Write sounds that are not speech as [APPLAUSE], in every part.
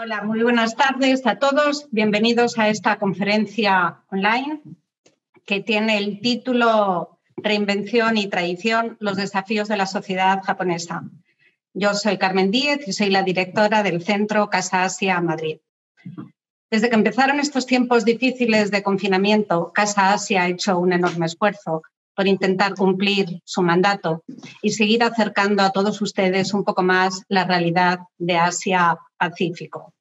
Hola, muy buenas tardes a todos. Bienvenidos a esta conferencia online que tiene el título Reinvención y Tradición, los desafíos de la sociedad japonesa. Yo soy Carmen Díez y soy la directora del Centro Casa Asia Madrid. Desde que empezaron estos tiempos difíciles de confinamiento, Casa Asia ha hecho un enorme esfuerzo por intentar cumplir su mandato y seguir acercando a todos ustedes un poco más la realidad de Asia-Pacífico.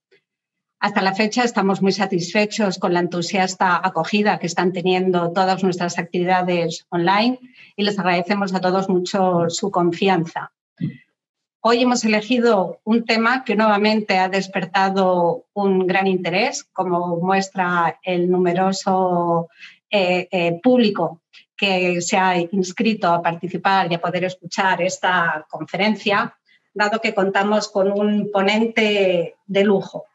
Hasta la fecha estamos muy satisfechos con la entusiasta acogida que están teniendo todas nuestras actividades online y les agradecemos a todos mucho su confianza. Hoy hemos elegido un tema que nuevamente ha despertado un gran interés, como muestra el numeroso eh, eh, público que se ha inscrito a participar y a poder escuchar esta conferencia, dado que contamos con un ponente de lujo.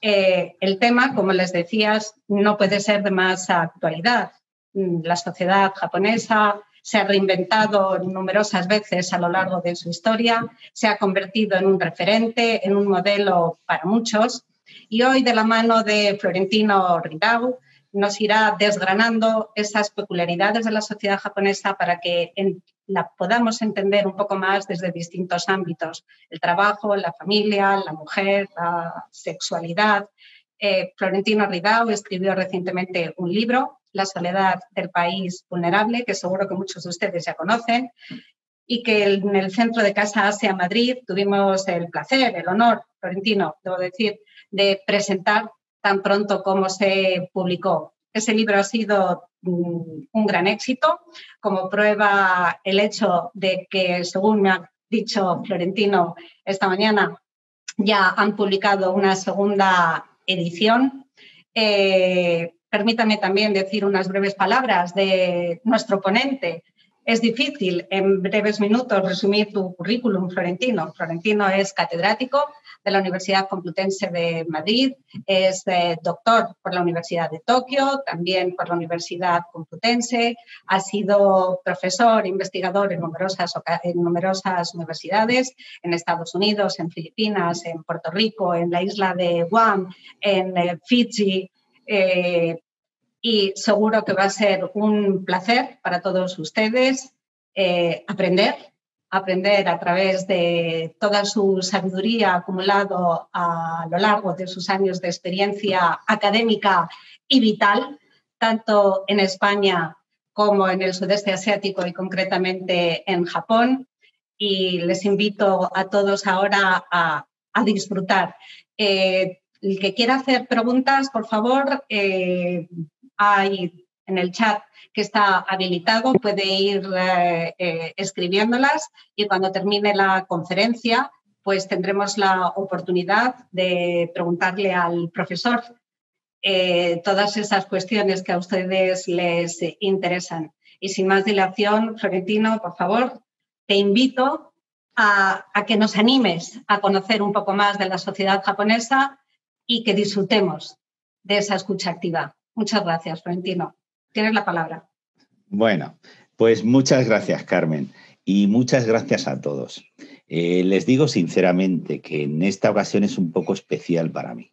Eh, el tema, como les decías, no puede ser de más actualidad. La sociedad japonesa se ha reinventado numerosas veces a lo largo de su historia, se ha convertido en un referente, en un modelo para muchos. Y hoy, de la mano de Florentino Ridau, nos irá desgranando esas peculiaridades de la sociedad japonesa para que la podamos entender un poco más desde distintos ámbitos, el trabajo, la familia, la mujer, la sexualidad. Eh, Florentino Ridao escribió recientemente un libro, La soledad del país vulnerable, que seguro que muchos de ustedes ya conocen, y que en el centro de Casa Asia Madrid tuvimos el placer, el honor, Florentino, debo decir, de presentar tan pronto como se publicó. Ese libro ha sido mm, un gran éxito, como prueba el hecho de que, según me ha dicho Florentino esta mañana, ya han publicado una segunda edición. Eh, permítame también decir unas breves palabras de nuestro ponente, es difícil en breves minutos resumir tu currículum, Florentino. Florentino es catedrático de la Universidad Complutense de Madrid, es eh, doctor por la Universidad de Tokio, también por la Universidad Complutense, ha sido profesor, investigador en numerosas, en numerosas universidades, en Estados Unidos, en Filipinas, en Puerto Rico, en la isla de Guam, en eh, Fiji. Eh, y seguro que va a ser un placer para todos ustedes aprender, aprender a través de toda su sabiduría acumulado a lo largo de sus años de experiencia académica y vital, tanto en España como en el sudeste asiático y concretamente en Japón. Y les invito a todos ahora a, disfrutar. Eh, el que quiera hacer preguntas, por favor, eh, hay en el chat que está habilitado, puede ir eh, eh, escribiéndolas y cuando termine la conferencia, pues tendremos la oportunidad de preguntarle al profesor eh, todas esas cuestiones que a ustedes les interesan. Y sin más dilación, Florentino, por favor, te invito a, a que nos animes a conocer un poco más de la sociedad japonesa y que disfrutemos de esa escucha activa. Muchas gracias, Florentino. Tienes la palabra. Bueno, pues muchas gracias, Carmen, y muchas gracias a todos. Eh, les digo sinceramente que en esta ocasión es un poco especial para mí.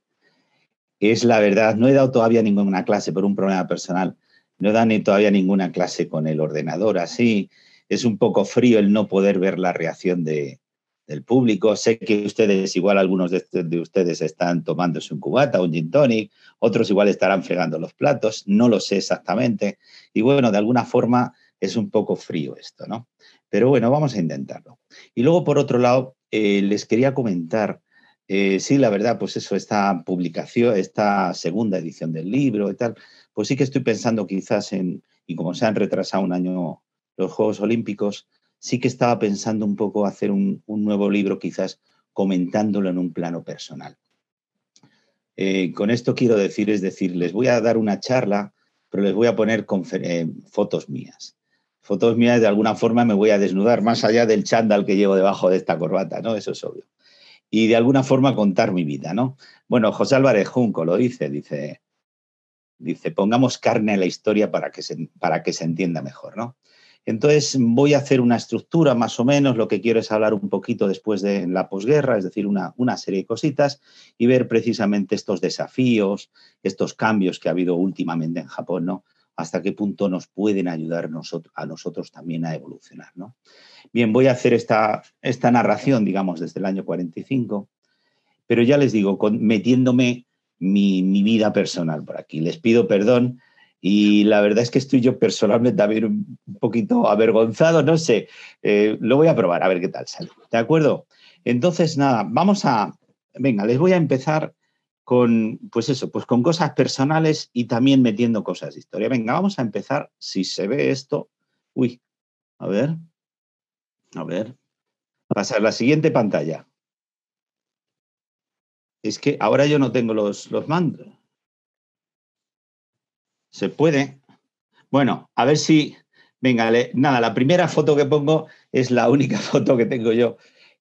Es la verdad, no he dado todavía ninguna clase por un problema personal, no he dado ni todavía ninguna clase con el ordenador, así es un poco frío el no poder ver la reacción de, del público. Sé que ustedes, igual algunos de, ustedes están tomándose un cubata, un gin tonic, otros igual estarán fregando los platos, no lo sé exactamente. Y bueno, de alguna forma es un poco frío esto, ¿no? Pero bueno, vamos a intentarlo. Y luego, por otro lado, eh, les quería comentar, eh, sí, la verdad, pues eso, esta publicación, esta segunda edición del libro y tal, pues sí que estoy pensando quizás en, y como se han retrasado un año los Juegos Olímpicos, sí que estaba pensando un poco hacer un, nuevo libro, quizás comentándolo en un plano personal. Eh, con esto quiero decir, es decir, les voy a dar una charla, pero les voy a poner eh, fotos mías. Fotos mías, de alguna forma me voy a desnudar, más allá del chándal que llevo debajo de esta corbata, ¿no? Eso es obvio. Y de alguna forma contar mi vida, ¿no? Bueno, José Álvarez Junco lo dice, dice, dice, pongamos carne a la historia para que se, para que se entienda mejor, ¿no? Entonces voy a hacer una estructura más o menos, lo que quiero es hablar un poquito después de la posguerra, es decir, una, serie de cositas y ver precisamente estos desafíos, estos cambios que ha habido últimamente en Japón, ¿no? Hasta qué punto nos pueden ayudar a nosotros también a evolucionar, ¿no? Bien, voy a hacer esta, narración, digamos, desde el año 45, pero ya les digo, metiéndome mi vida personal por aquí. Les pido perdón y la verdad es que estoy yo personalmente también un poquito avergonzado, no sé, eh, lo voy a probar a ver qué tal sale. ¿De acuerdo? Entonces, nada, vamos a, venga, les voy a empezar con, pues eso, pues con cosas personales y también metiendo cosas de historia. Venga, vamos a empezar, si se ve esto, uy, a ver, a ver, pasar la siguiente pantalla. Es que ahora yo no tengo los, los mandos. ¿Se puede? Bueno, a ver si... Venga, nada, la primera foto que pongo es la única [LAUGHS] foto que tengo yo.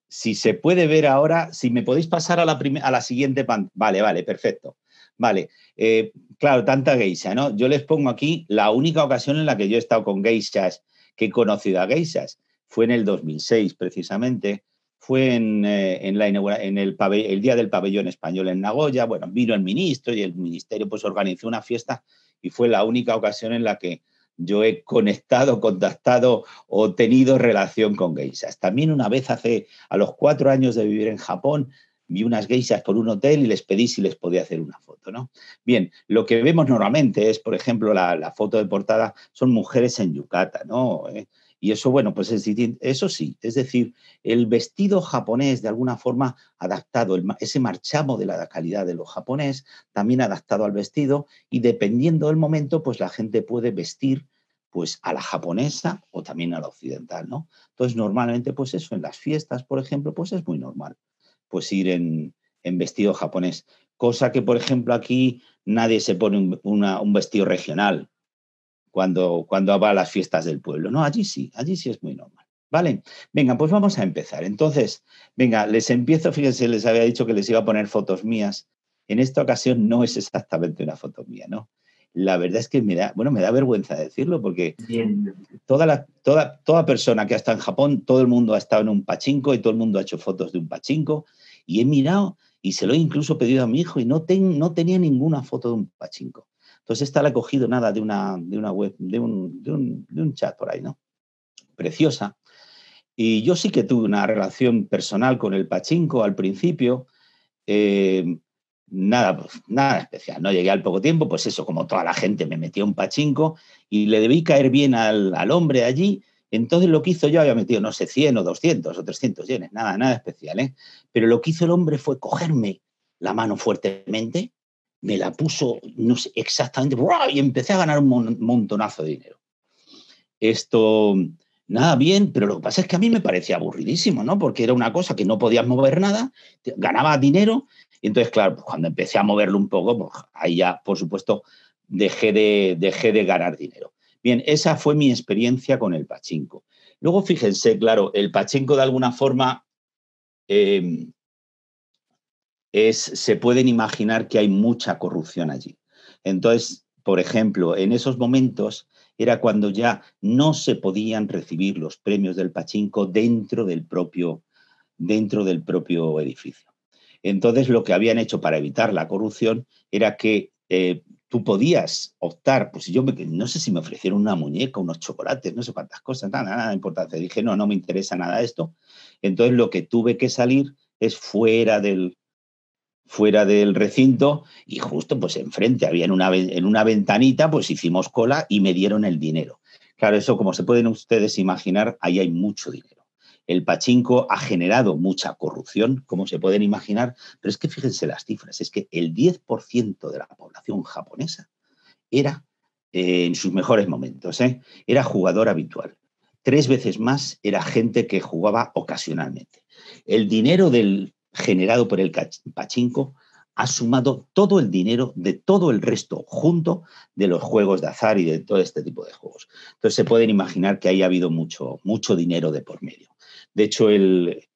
Si se puede ver ahora, si me podéis pasar a la, a la siguiente pantalla. Vale, vale, perfecto. Vale, eh, claro, tanta geisha, ¿no? Yo les pongo aquí la única ocasión en la que yo he estado con geishas, que he conocido a geishas, fue en el 2006 precisamente, fue en, eh, en, la, el, el, Día del Pabellón Español en Nagoya, bueno, vino el ministro y el ministerio pues organizó una fiesta y fue la única ocasión en la que yo he conectado, [LAUGHS] contactado o tenido relación con geishas. También una vez hace, a los cuatro años de vivir en Japón, vi unas geishas por un hotel y les pedí si les podía hacer una foto, ¿no? Bien, lo que vemos normalmente es, por ejemplo, la, la foto de portada, son mujeres en yukata, ¿no? Eh, y eso, bueno, pues es, eso sí, es decir, el vestido japonés de alguna forma adaptado, ese marchamo de la calidad de lo japonés, también adaptado al vestido y dependiendo del momento, pues la gente puede vestir pues a la japonesa o también a la occidental, ¿no? Entonces, normalmente, pues eso, en las fiestas, por ejemplo, pues es muy normal, pues ir en, vestido japonés. Cosa que, por ejemplo, aquí nadie se pone un vestido regional, cuando, cuando va a las fiestas del pueblo. No, allí sí, allí sí es muy normal. Vale, venga, pues vamos a empezar. Entonces, venga, les empiezo, [LAUGHS] fíjense, les había dicho que les iba a poner fotos mías. En esta ocasión no es exactamente una foto mía, ¿no? La verdad es que me da, bueno, me da vergüenza decirlo porque toda, la, toda, toda persona que ha estado en Japón, todo el mundo ha estado en un pachinko y todo el mundo ha hecho fotos de un pachinko y he mirado y se lo he incluso pedido a mi hijo y no, ten, no tenía ninguna foto de un pachinko. Entonces, esta la cogido nada de una, de una web, de un, de, un, de un, chat por ahí, ¿no? Preciosa. Y yo sí que tuve una relación personal con el pachinko al principio. Eh, nada, pues, nada especial. No llegué al poco tiempo, pues eso, como toda la gente me metió un pachinko y le debí caer bien al, al, hombre allí. Entonces lo que hizo yo había metido, no sé, 100 o 200 o 300 yenes, nada, nada especial, ¿eh? Pero lo que hizo el hombre fue cogerme la mano fuertemente me la puso, no sé exactamente, y empecé a ganar un montonazo de dinero. Esto, nada bien, pero lo que pasa es que a mí me parecía aburridísimo, ¿no? Porque era una cosa que no podías mover nada, ganaba dinero, y entonces, claro, pues cuando empecé a moverlo un poco, pues ahí ya, por supuesto, dejé de, dejé de ganar dinero. Bien, esa fue mi experiencia con el pachinko. Luego, fíjense, claro, el pachinko de alguna forma eh, se pueden imaginar que hay mucha corrupción allí. Entonces, por ejemplo, en esos momentos era cuando ya no se podían recibir los premios del Pachinko dentro del propio, dentro del propio edificio. Entonces, lo que habían hecho para evitar la corrupción era que eh, tú podías optar, pues yo no sé si me ofrecieron una muñeca, unos chocolates, no sé cuántas cosas, nada, nada importante. Dije, no, no me interesa nada esto. Entonces, lo que tuve que salir es fuera del, fuera del recinto y justo pues enfrente, había en una, en una ventanita, pues hicimos cola y me dieron el dinero. Claro, eso como se pueden ustedes imaginar, ahí hay mucho dinero. El pachinko ha generado mucha corrupción, como se pueden imaginar, pero es que fíjense las cifras, es que el 10% de la población japonesa era, eh, en sus mejores momentos, ¿eh? era jugador habitual. Tres veces más era gente que jugaba ocasionalmente. El dinero del generado por el pachinko ha sumado todo el dinero de todo el resto junto de los juegos de azar y de todo este tipo de juegos. Entonces se pueden imaginar que ahí ha habido mucho, mucho dinero de por medio. De hecho, el,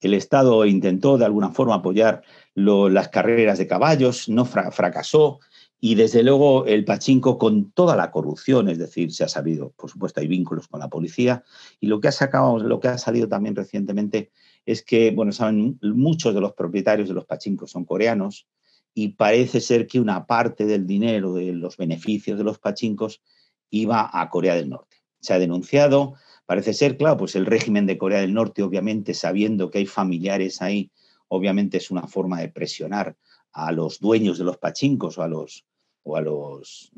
el Estado intentó de alguna forma apoyar las carreras de caballos, no fracasó Y desde luego el pachinko con toda la corrupción, es decir, se ha sabido, por supuesto, hay vínculos con la policía. Y lo que ha sacado, lo que ha salido también recientemente es que, bueno, saben, muchos de los propietarios de los pachincos son coreanos y parece ser que una parte del dinero, de los beneficios de los pachincos, iba a Corea del Norte. Se ha denunciado, parece ser, claro, pues el régimen de Corea del Norte, obviamente, sabiendo que hay familiares ahí, obviamente es una forma de presionar a los dueños de los pachincos o a los o a los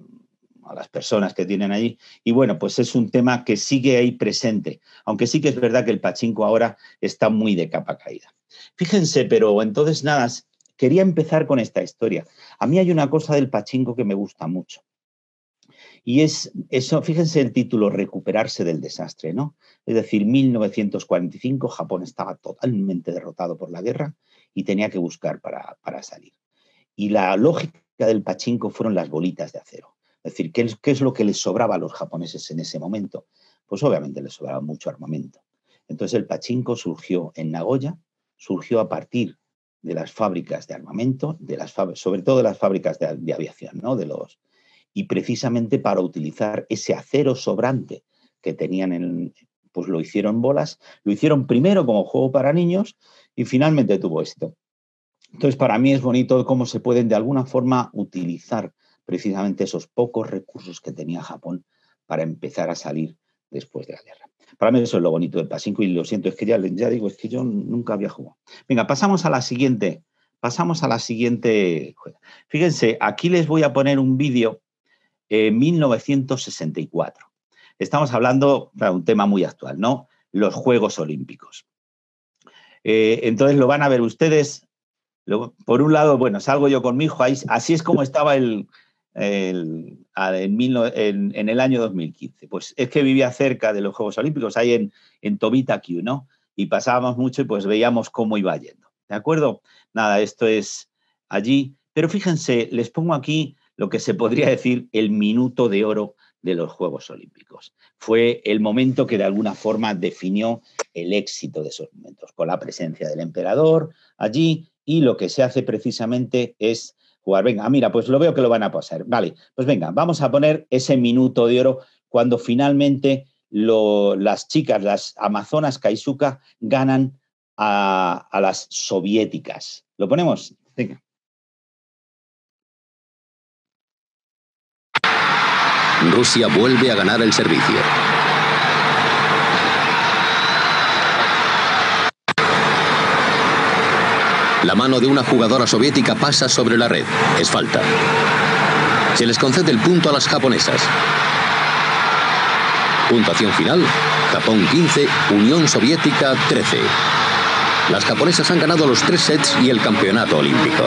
a las personas que tienen allí. Y bueno, pues es un tema que sigue ahí presente, aunque sí que es verdad que el pachinko ahora está muy de capa caída. Fíjense, pero entonces nada, quería empezar con esta historia. A mí hay una cosa del pachinko que me gusta mucho. Y es eso, fíjense el título, recuperarse del desastre, ¿no? Es decir, 1945, Japón estaba totalmente derrotado por la guerra y tenía que buscar para, para salir. Y la lógica del pachinko fueron las bolitas de acero. Es decir, ¿qué es, ¿qué es, lo que les sobraba a los japoneses en ese momento? Pues obviamente les sobraba mucho armamento. Entonces el pachinko surgió en Nagoya, surgió a partir de las fábricas de armamento, de las sobre todo de las fábricas de, aviación, ¿no? De los, y precisamente para utilizar ese acero sobrante que tenían en, pues lo hicieron bolas, lo hicieron primero como juego para niños y finalmente tuvo éxito. Entonces, para mí es bonito cómo se pueden de alguna forma utilizar precisamente esos pocos recursos que tenía Japón para empezar a salir después de la guerra. Para mí eso es lo bonito del Pasinco y lo siento, es que ya, ya digo, es que yo nunca había jugado. Venga, pasamos a la siguiente. Pasamos a la siguiente. Fíjense, aquí les voy a poner un vídeo en 1964. Estamos hablando de un tema muy actual, ¿no? Los Juegos Olímpicos. Eh, entonces lo van a ver ustedes por un lado, bueno, salgo yo con mi hijo, así es como estaba el, en, el año 2015. Pues es que vivía cerca de los Juegos Olímpicos, ahí en, en ¿no? Y pasábamos mucho y pues veíamos cómo iba yendo. ¿De acuerdo? Nada, esto es allí. Pero fíjense, les pongo aquí lo que se podría decir el minuto de oro de los Juegos Olímpicos. Fue el momento que de alguna forma definió el éxito de esos momentos, con la presencia del emperador allí y lo que se hace precisamente es jugar. Venga, mira, pues lo veo que lo van a pasar. Vale, pues venga, vamos a poner ese minuto de oro cuando finalmente las chicas, las amazonas Kaisuka, ganan a las soviéticas. ¿Lo ponemos? Venga. Rusia vuelve a ganar el servicio. La mano de una jugadora soviética pasa sobre la red. Es falta. Se les concede el punto a las japonesas. Puntuación final. Japón 15, Unión Soviética 13. Las japonesas han ganado los tres sets y el campeonato olímpico.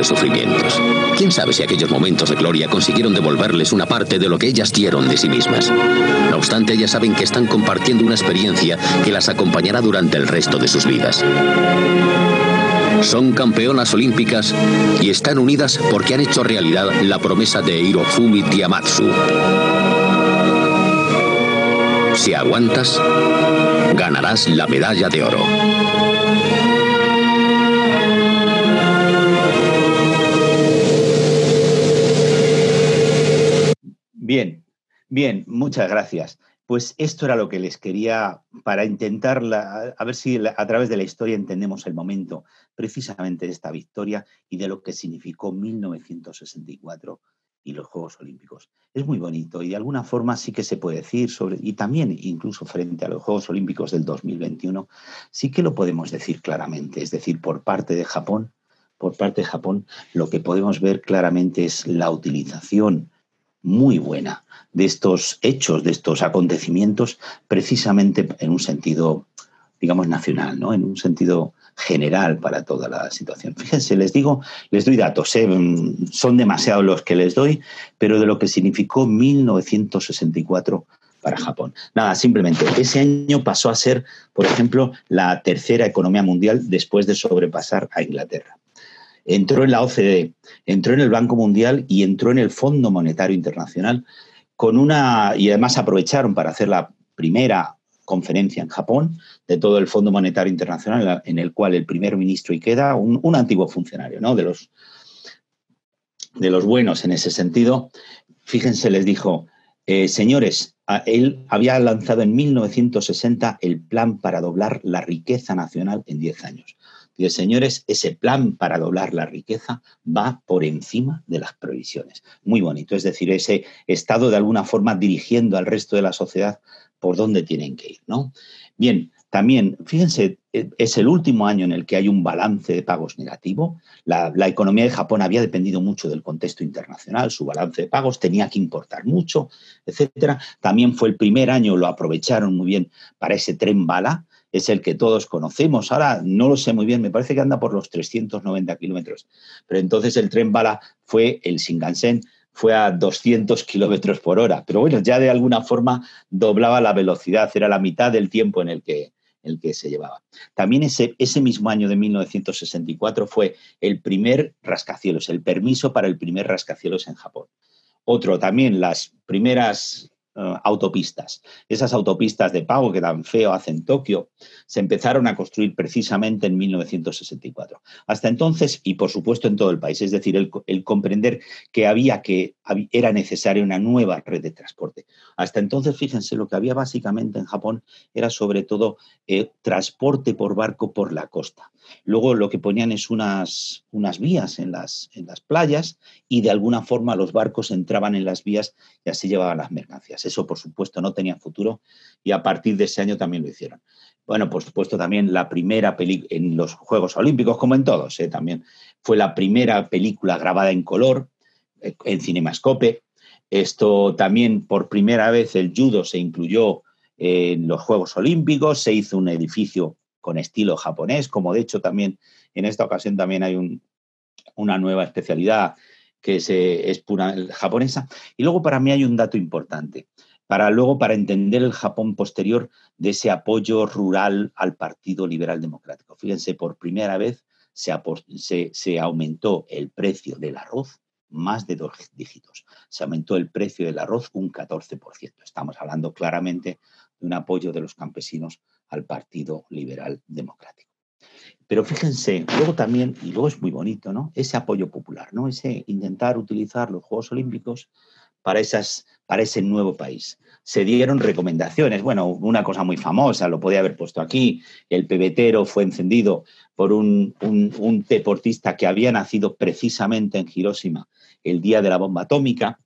Terribles sufrimientos. ¿Quién sabe si aquellos momentos de gloria consiguieron devolverles una parte de lo que ellas dieron de sí mismas? No obstante, ellas saben que están compartiendo una experiencia que las acompañará durante el resto de sus vidas. Son campeonas olímpicas y están unidas porque han hecho realidad la promesa de Hirofumi Tiamatsu. Si aguantas, ganarás la medalla de oro. Bien, muchas gracias. Pues esto era lo que les quería para intentar, a ver si a través de la historia entendemos el momento precisamente de esta victoria y de lo que significó 1964 y los Juegos Olímpicos. Es muy bonito y de alguna forma sí que se puede decir sobre, y también incluso frente a los Juegos Olímpicos del 2021, sí que lo podemos decir claramente. Es decir, por parte de Japón, por parte de Japón, lo que podemos ver claramente es la utilización muy buena de estos hechos, de estos acontecimientos, precisamente en un sentido, digamos, nacional, ¿no? En un sentido general para toda la situación. Fíjense, les digo, les doy datos, ¿eh? son demasiados los que les doy, pero de lo que significó 1964 para Japón. Nada, simplemente, ese año pasó a ser, por ejemplo, la tercera economía mundial después de sobrepasar a Inglaterra entró en la OCDE, entró en el Banco Mundial y entró en el Fondo Monetario Internacional con una y además aprovecharon para hacer la primera conferencia en Japón de todo el Fondo Monetario Internacional en el cual el primer ministro Ikeda, un, un antiguo funcionario, ¿no? De los de los buenos en ese sentido, fíjense, les dijo, eh, señores, él había lanzado en 1960 el plan para doblar la riqueza nacional en 10 años. Y señores, ese plan para doblar la riqueza va por encima de las previsiones. Muy bonito, es decir, ese Estado de alguna forma dirigiendo al resto de la sociedad por dónde tienen que ir, ¿no? Bien, también, fíjense, e, es el último año en el que hay un balance de pagos negativo. La, la, economía de Japón había dependido mucho del contexto internacional, su balance de pagos tenía que importar mucho, etcétera. También fue el primer año, lo aprovecharon muy bien para ese tren bala, es el que todos conocemos. Ahora no lo sé muy bien, me parece que anda por los 390 kilómetros. Pero entonces el tren bala fue el Shinkansen, fue a 200 kilómetros por hora. Pero bueno, ya de alguna forma doblaba la velocidad, era la mitad del tiempo en el que, el que se llevaba. También ese, ese mismo año de 1964 fue el primer rascacielos, el permiso para el primer rascacielos en Japón. Otro también, las primeras eh, autopistas. Esas autopistas de pago que tan feo hacen Tokio se empezaron a construir precisamente en 1964. Hasta entonces, y por supuesto en todo el país, es decir, el, comprender que había que era necesaria una nueva red de transporte. Hasta entonces, fíjense, lo que había básicamente en Japón era sobre todo eh, transporte por barco por la costa. Luego lo que ponían es unas, unas vías en las, en las playas y de alguna forma los barcos entraban en las vías y así llevaban las mercancías. Eso, por supuesto, no tenía futuro y a partir de ese año también lo hicieron. Bueno, por supuesto, también la primera película en los Juegos Olímpicos, como en todos, ¿eh? también fue la primera película grabada en color, eh, en cinemascope. Esto también, por primera vez, el judo se incluyó en los Juegos Olímpicos, se hizo un edificio con estilo japonés, como de hecho también en esta ocasión también hay una nueva especialidad que es pura japonesa. Y luego para mí hay un dato importante, para luego para entender el Japón posterior de ese apoyo rural al Partido Liberal Democrático. Fíjense, por primera vez se aumentó el precio del arroz más de dos dígitos. Se aumentó el precio del arroz un 14%. Estamos hablando claramente de un apoyo de los campesinos al Partido Liberal Democrático. Pero fíjense, luego también, y luego es muy bonito, ¿no? Ese apoyo popular, ¿no? Ese intentar utilizar los Juegos Olímpicos para, esas, para ese nuevo país. Se dieron recomendaciones. Bueno, una cosa muy famosa, lo podía haber puesto aquí, el pebetero fue encendido por un, un, un deportista que había nacido precisamente en Hiroshima el día de la bomba atómica,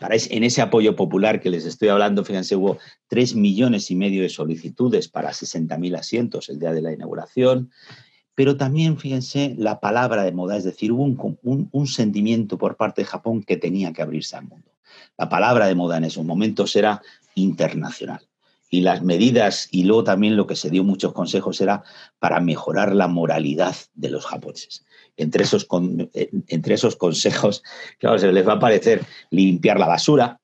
en ese apoyo popular que les estoy hablando, fíjense, hubo tres millones y medio de solicitudes para 60.000 asientos el día de la inauguración, pero también, fíjense, la palabra de moda, es decir, hubo un, un sentimiento por parte de Japón que tenía que abrirse al mundo. La palabra de moda en esos momentos era internacional y las medidas y luego también lo que se dio muchos consejos era para mejorar la moralidad de los japoneses entre esos, eh, entre esos consejos, [LAUGHS] claro, se les va a parecer limpiar la basura,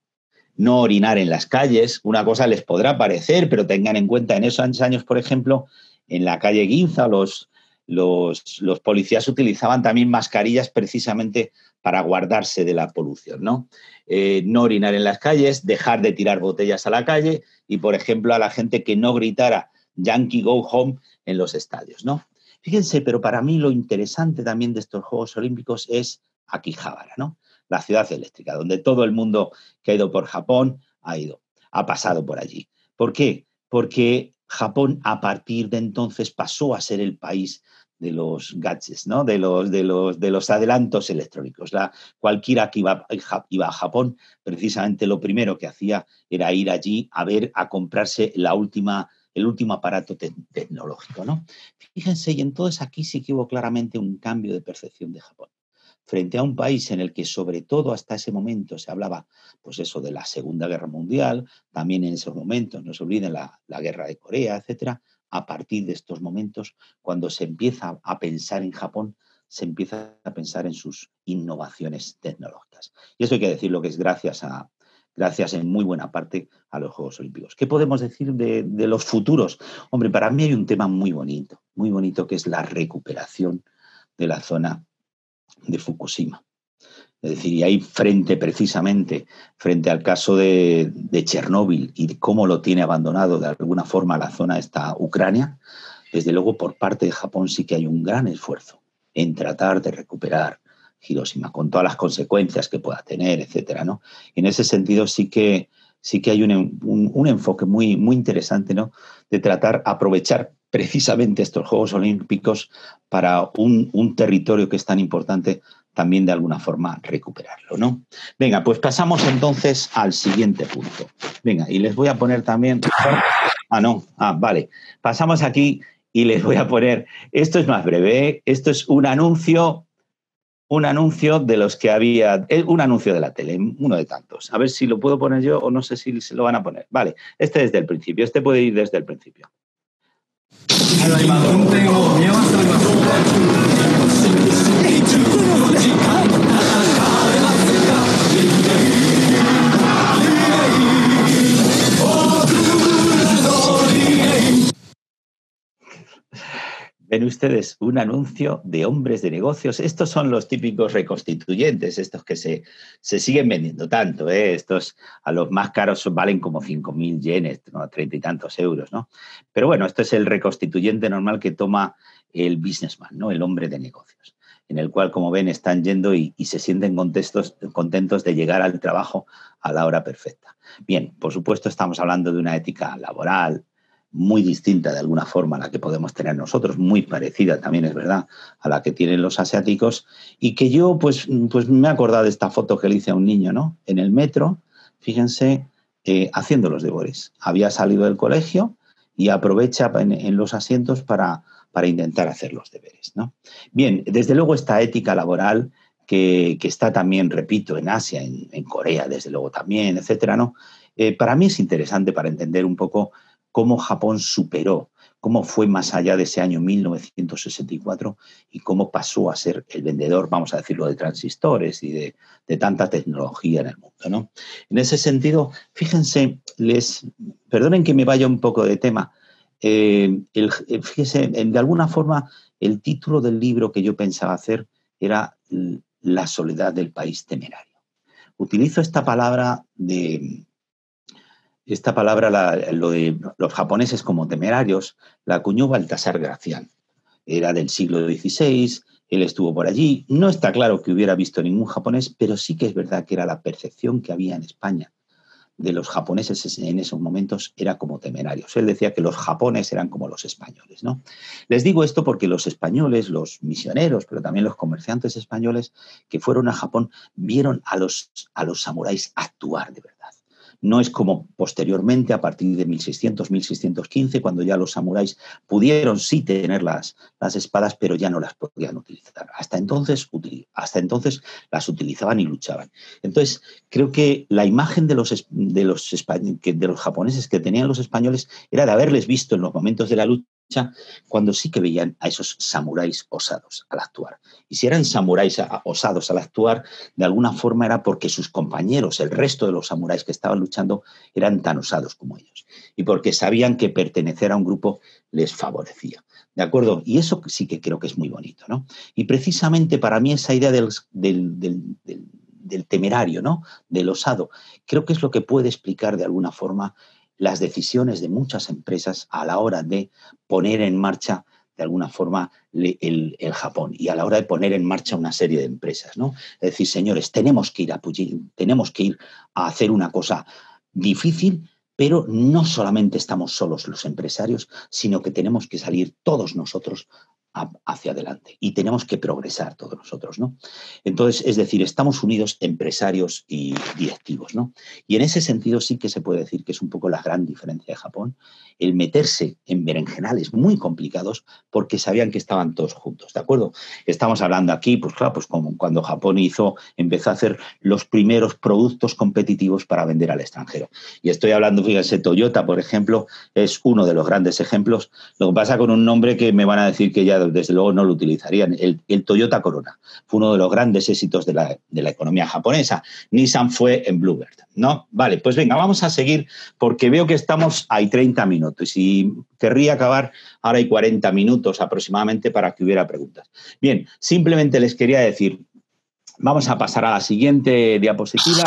no orinar en las calles. Una cosa les podrá parecer, pero tengan en cuenta, en esos años, por ejemplo, en la calle Guinza, los, los, policías utilizaban también mascarillas precisamente para guardarse de la polución, ¿no? Eh, no orinar en las calles, dejar de tirar botellas a la calle y, por ejemplo, a la gente que no gritara Yankee Go Home en los estadios, ¿no? Fíjense, pero para mí lo interesante también de estos Juegos Olímpicos es Akihabara, ¿no? La ciudad eléctrica, donde todo el mundo que ha ido por Japón ha ido, ha pasado por allí. ¿Por qué? Porque Japón a partir de entonces pasó a ser el país de los gadgets, ¿no? de, los, de, los, de los adelantos electrónicos. La, cualquiera que iba, iba, a Japón, precisamente lo primero que hacía era ir allí a ver, a comprarse la última, el último aparato tecnológico. ¿no? Fíjense, y entonces aquí sí que hubo claramente un cambio de percepción de Japón frente a un país en el que sobre todo hasta ese momento se hablaba, pues eso, de la Segunda Guerra Mundial, también en esos momentos, no se olviden la, la guerra de Corea, etcétera, a partir de estos momentos, cuando se empieza a pensar en Japón, se empieza a pensar en sus innovaciones tecnológicas. Y eso hay que decirlo que es gracias a, gracias en muy buena parte a los Juegos Olímpicos. ¿Qué podemos decir de, de, los futuros? Hombre, para mí hay un tema muy bonito, muy bonito, que es la recuperación de la zona de Fukushima. Es decir, y ahí frente precisamente, frente al caso de, de Chernóbil y cómo lo tiene abandonado de alguna forma la zona esta Ucrania, desde luego por parte de Japón sí que hay un gran esfuerzo en tratar de recuperar Hiroshima, con todas las consecuencias que pueda tener, etcétera, ¿no? en ese sentido sí que, sí que hay un, un, un enfoque muy, muy interesante, ¿no? De tratar, aprovechar precisamente estos Juegos Olímpicos para un, territorio que es tan importante también de alguna forma recuperarlo, ¿no? Venga, pues pasamos entonces al siguiente punto. Venga, y les voy a poner también... Ah, no, ah, vale. Pasamos aquí y les voy a poner, esto es más breve, ¿eh? esto es un anuncio, un anuncio de los que había, un anuncio de la tele, uno de tantos. A ver si lo puedo poner yo o no sé si se lo van a poner. Vale, este desde el principio, este puede ir desde el principio. 今運転を見合わせております。Ven ustedes un anuncio de hombres de negocios. Estos son los típicos reconstituyentes, estos que se, se siguen vendiendo tanto. ¿eh? Estos a los más caros valen como 5.000 yenes. 30 y tantos euros. ¿no? Pero bueno, esto es el reconstituyente normal que toma el businessman, ¿no? el hombre de negocios, en el cual, como ven, están yendo y, se sienten contentos, contentos de llegar al trabajo a la hora perfecta. Bien, por supuesto, estamos hablando de una ética laboral, muy distinta de alguna forma a la que podemos tener nosotros, muy parecida también es verdad a la que tienen los asiáticos, y que yo pues, pues me he acordado de esta foto que le hice a un niño, ¿no? En el metro, fíjense, eh, haciendo los deberes. Había salido del colegio y aprovecha en, los asientos para, para, intentar hacer los deberes, ¿no? Bien, desde luego esta ética laboral que, que está también, repito, en Asia, en, en, Corea, desde luego también, etcétera, ¿no? Eh, para mí es interesante para entender un poco cómo Japón superó, cómo fue más allá de ese año 1964 y cómo pasó a ser el vendedor, vamos a decirlo, de transistores y de, tanta tecnología en el mundo. ¿no? En ese sentido, fíjense, les perdonen que me vaya un poco de tema. Eh, el, fíjense, de alguna forma, el título del libro que yo pensaba hacer era La soledad del país temerario. Utilizo esta palabra de, esta palabra, la, lo de los japoneses como temerarios, la acuñó Baltasar Gracián. Era del siglo XVI, él estuvo por allí. No está claro que hubiera visto ningún japonés, pero sí que es verdad que era la percepción que había en España de los japoneses en esos momentos era como temerarios. Él decía que los japoneses eran como los españoles. ¿no? Les digo esto porque los españoles, los misioneros, pero también los comerciantes españoles que fueron a Japón, vieron a los, a los samuráis actuar de verdad. No es como posteriormente, a partir de 1600, 1615, cuando ya los samuráis pudieron sí tener las, las espadas, pero ya no las podían utilizar. Hasta entonces, hasta entonces las utilizaban y luchaban. Entonces, creo que la imagen de los, de los, de los japoneses que tenían los españoles era de haberles visto en los momentos de la lucha cuando sí que veían a esos samuráis osados al actuar. Y si eran samuráis osados al actuar, de alguna forma era porque sus compañeros, el resto de los samuráis que estaban luchando, eran tan osados como ellos. Y porque sabían que pertenecer a un grupo les favorecía. ¿De acuerdo? Y eso sí que creo que es muy bonito, ¿no? Y precisamente para mí esa idea del, del temerario, ¿no? Del osado, creo que es lo que puede explicar de alguna forma las decisiones de muchas empresas a la hora de poner en marcha de alguna forma el, Japón y a la hora de poner en marcha una serie de empresas, ¿no? Es decir, señores, tenemos que ir a tenemos que ir a hacer una cosa difícil, pero no solamente estamos solos los empresarios, sino que tenemos que salir todos nosotros hacia adelante y tenemos que progresar todos nosotros, ¿no? Entonces, es decir, estamos unidos empresarios y directivos, ¿no? Y en ese sentido sí que se puede decir que es un poco la gran diferencia de Japón, el meterse en berenjenales muy complicados porque sabían que estaban todos juntos, ¿de acuerdo? Estamos hablando aquí, pues claro, pues como cuando Japón hizo, empezó a hacer los primeros productos competitivos para vender al extranjero. Y estoy hablando, fíjense, Toyota, por ejemplo, es uno de los grandes ejemplos. Lo que pasa con un nombre que me van a decir que ya desde luego no lo utilizarían. El, Toyota Corona fue uno de los grandes éxitos de la, economía japonesa. Nissan fue en Bluebird, ¿no? Vale, pues venga, vamos a seguir porque veo que estamos, hay 30 minutos y querría acabar, ahora hay 40 minutos aproximadamente para que hubiera preguntas. Bien, simplemente les quería decir, Vamos a pasar a la siguiente diapositiva.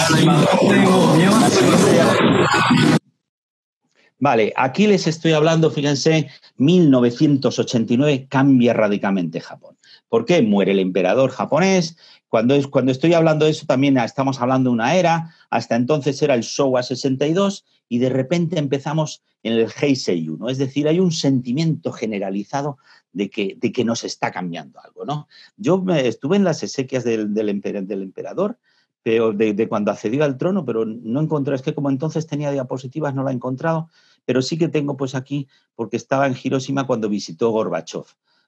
Vale, aquí les estoy hablando, fíjense, 1989 cambia radicalmente Japón. ¿Por qué? Muere el emperador japonés. Cuando, es, cuando estoy hablando de eso también estamos hablando de una era. Hasta entonces era el Showa 62 y de repente empezamos en el Heisei 1. Es decir, hay un sentimiento generalizado de que, de que nos está cambiando algo. ¿no? Yo estuve en las exequias del, del, emperador de, de, cuando accedió al trono, pero no encontré, es que como entonces tenía diapositivas no la he encontrado, pero sí que tengo pues aquí porque estaba en Hiroshima cuando visitó Gorbachev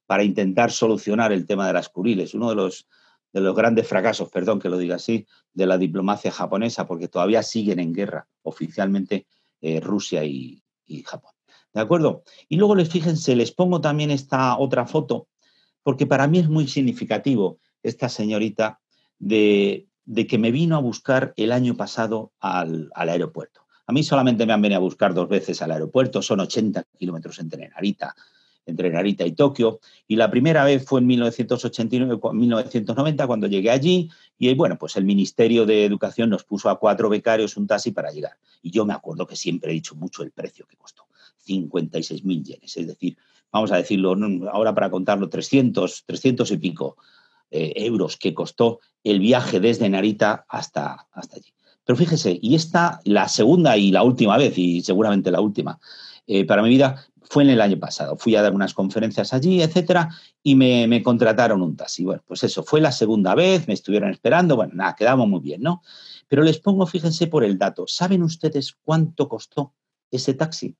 para intentar solucionar el tema de las Kuriles, uno de los, de los grandes fracasos, perdón que lo diga así, de la diplomacia japonesa, porque todavía siguen en guerra oficialmente eh, Rusia y, Japón. ¿De acuerdo? Y luego les fíjense, les pongo también esta otra foto, porque para mí es muy significativo esta señorita de, que me vino a buscar el año pasado al aeropuerto. A mí solamente me han venido a buscar dos veces al aeropuerto, son 80 kilómetros entre Narita, entre Narita y Tokio. Y la primera vez fue en 1989, 1990, cuando llegué allí. Y bueno, pues el Ministerio de Educación nos puso a cuatro becarios un taxi para llegar. Y yo me acuerdo que siempre he dicho mucho el precio que costó: 56.000 yenes. Es decir, vamos a decirlo ahora para contarlo, 300, 300 y pico eh, euros que costó el viaje desde Narita hasta, hasta allí. Pero fíjese, y esta, la segunda y la última vez, y seguramente la última, eh, para mi vida fue en el año pasado. Fui a dar unas conferencias allí, etcétera, y me, contrataron un taxi. Bueno, pues eso, fue la segunda vez, me estuvieron esperando, bueno, nada, quedamos muy bien, ¿no? Pero les pongo, fíjense por el dato, ¿saben ustedes cuánto costó ese taxi?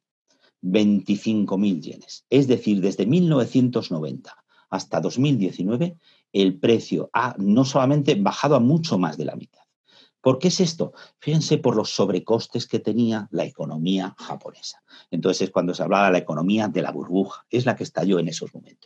25.000 yenes. Es decir, desde 1990 hasta 2019, el precio ha no solamente bajado a mucho más de la mitad. ¿Por qué es esto? Fíjense por los sobrecostes que tenía la economía japonesa. Entonces es cuando se hablaba de la economía de la burbuja, es la que estalló en esos momentos.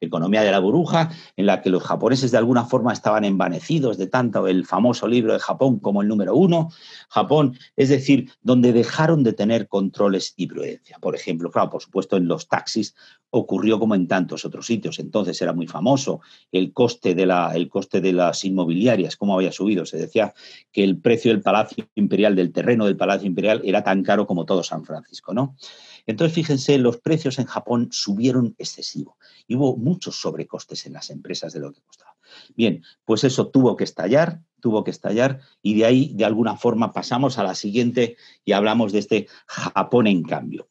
Economía de la burbuja, en la que los japoneses de alguna forma estaban envanecidos de tanto el famoso libro de Japón como el número uno. Japón, es decir, donde dejaron de tener controles y prudencia. Por ejemplo, claro, por supuesto, en los taxis ocurrió como en tantos otros sitios. Entonces era muy famoso el coste de, la, el coste de las inmobiliarias, cómo había subido. Se decía que el precio del Palacio Imperial, del terreno del Palacio Imperial, era tan caro como todo San Francisco, ¿no? Entonces, fíjense, los precios en Japón subieron excesivo y hubo muchos sobrecostes en las empresas de lo que costaba. Bien, pues eso tuvo que estallar, tuvo que estallar y de ahí, de alguna forma, pasamos a la siguiente y hablamos de este Japón en cambio.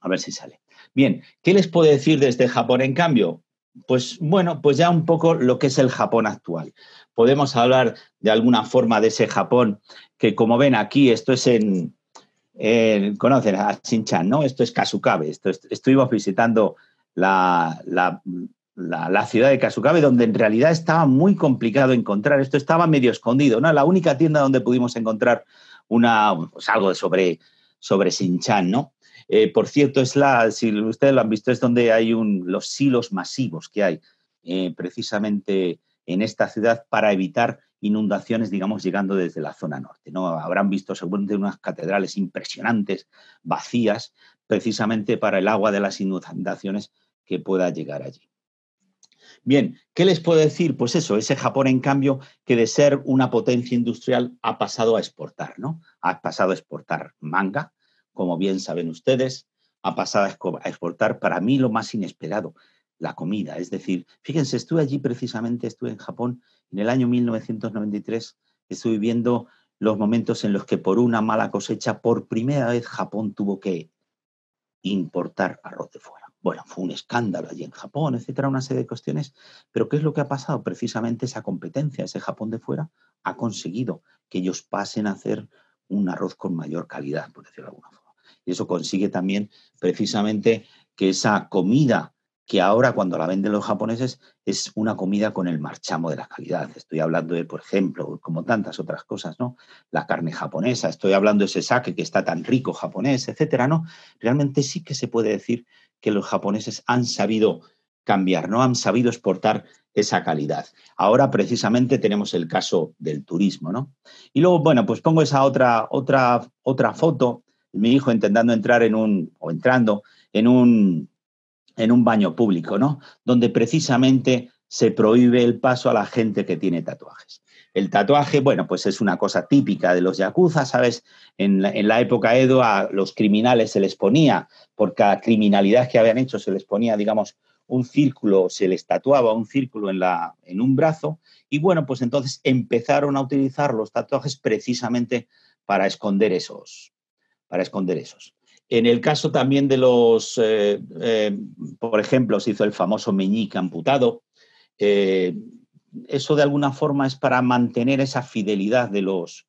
A ver si sale. Bien, ¿qué les puedo decir de este Japón en cambio? Pues bueno, pues ya un poco lo que es el Japón actual. Podemos hablar de alguna forma de ese Japón que, como ven aquí, esto es en, conocen a Shinchan, ¿no? Esto es Kasukabe. Esto estuvimos visitando la, ciudad de Kasukabe, donde en realidad estaba muy complicado encontrar. Esto estaba medio escondido, ¿no? La única tienda donde pudimos encontrar una, pues algo sobre, sobre Shinchan, ¿no? Eh, por cierto, es la, si ustedes lo han visto, es donde hay un, los silos masivos que hay eh, precisamente en esta ciudad para evitar inundaciones, digamos, llegando desde la zona norte. ¿no? Habrán visto seguramente unas catedrales impresionantes, vacías, precisamente para el agua de las inundaciones que pueda llegar allí. Bien, ¿qué les puedo decir? Pues eso, ese Japón, en cambio, que de ser una potencia industrial ha pasado a exportar, ¿no? Ha pasado a exportar manga, como bien saben ustedes, ha pasado a exportar para mí lo más inesperado, la comida. Es decir, fíjense, estuve allí precisamente, estuve en Japón en el año 1993, estuve viendo los momentos en los que por una mala cosecha, por primera vez Japón tuvo que importar arroz de fuera. Bueno, fue un escándalo allí en Japón, etcétera, una serie de cuestiones. Pero ¿qué es lo que ha pasado? Precisamente esa competencia, ese Japón de fuera, ha conseguido que ellos pasen a hacer un arroz con mayor calidad, por decirlo de alguna forma. Y eso consigue también precisamente que esa comida que ahora cuando la venden los japoneses es una comida con el marchamo de la calidad. Estoy hablando de, por ejemplo, como tantas otras cosas, ¿no? La carne japonesa, estoy hablando de ese sake que está tan rico japonés, etcétera, ¿no? Realmente sí que se puede decir que los japoneses han sabido cambiar, no han sabido exportar esa calidad. Ahora precisamente tenemos el caso del turismo, ¿no? Y luego, bueno, pues pongo esa otra, otra, otra foto, mi hijo intentando entrar en un, o entrando en un, en un baño público, ¿no? Donde precisamente se prohíbe el paso a la gente que tiene tatuajes. El tatuaje, bueno, pues es una cosa típica de los yakuza, ¿sabes? En la, época Edo a los criminales se les ponía, por cada criminalidad que habían hecho, se les ponía, digamos, un círculo, se les tatuaba un círculo en, la, en un brazo, y bueno, pues entonces empezaron a utilizar los tatuajes precisamente para esconder esos, para esconder esos. En el caso también de los, eh, eh, por ejemplo, se hizo el famoso meñique amputado. Eh, eso de alguna forma es para mantener esa fidelidad de los,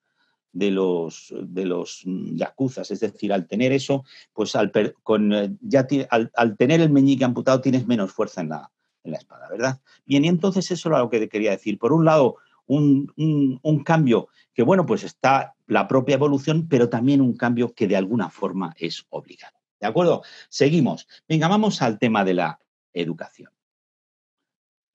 de los, de los yacuzas. Es decir, al tener eso, pues al, con, ya al, tener el meñique amputado tienes menos fuerza en la, en la espada, ¿verdad? Bien, y entonces eso es lo que quería decir. Por un lado, un, cambio que, bueno, pues está la propia evolución, pero también un cambio que de alguna forma es obligado. ¿De acuerdo? Seguimos. Venga, vamos al tema de la educación.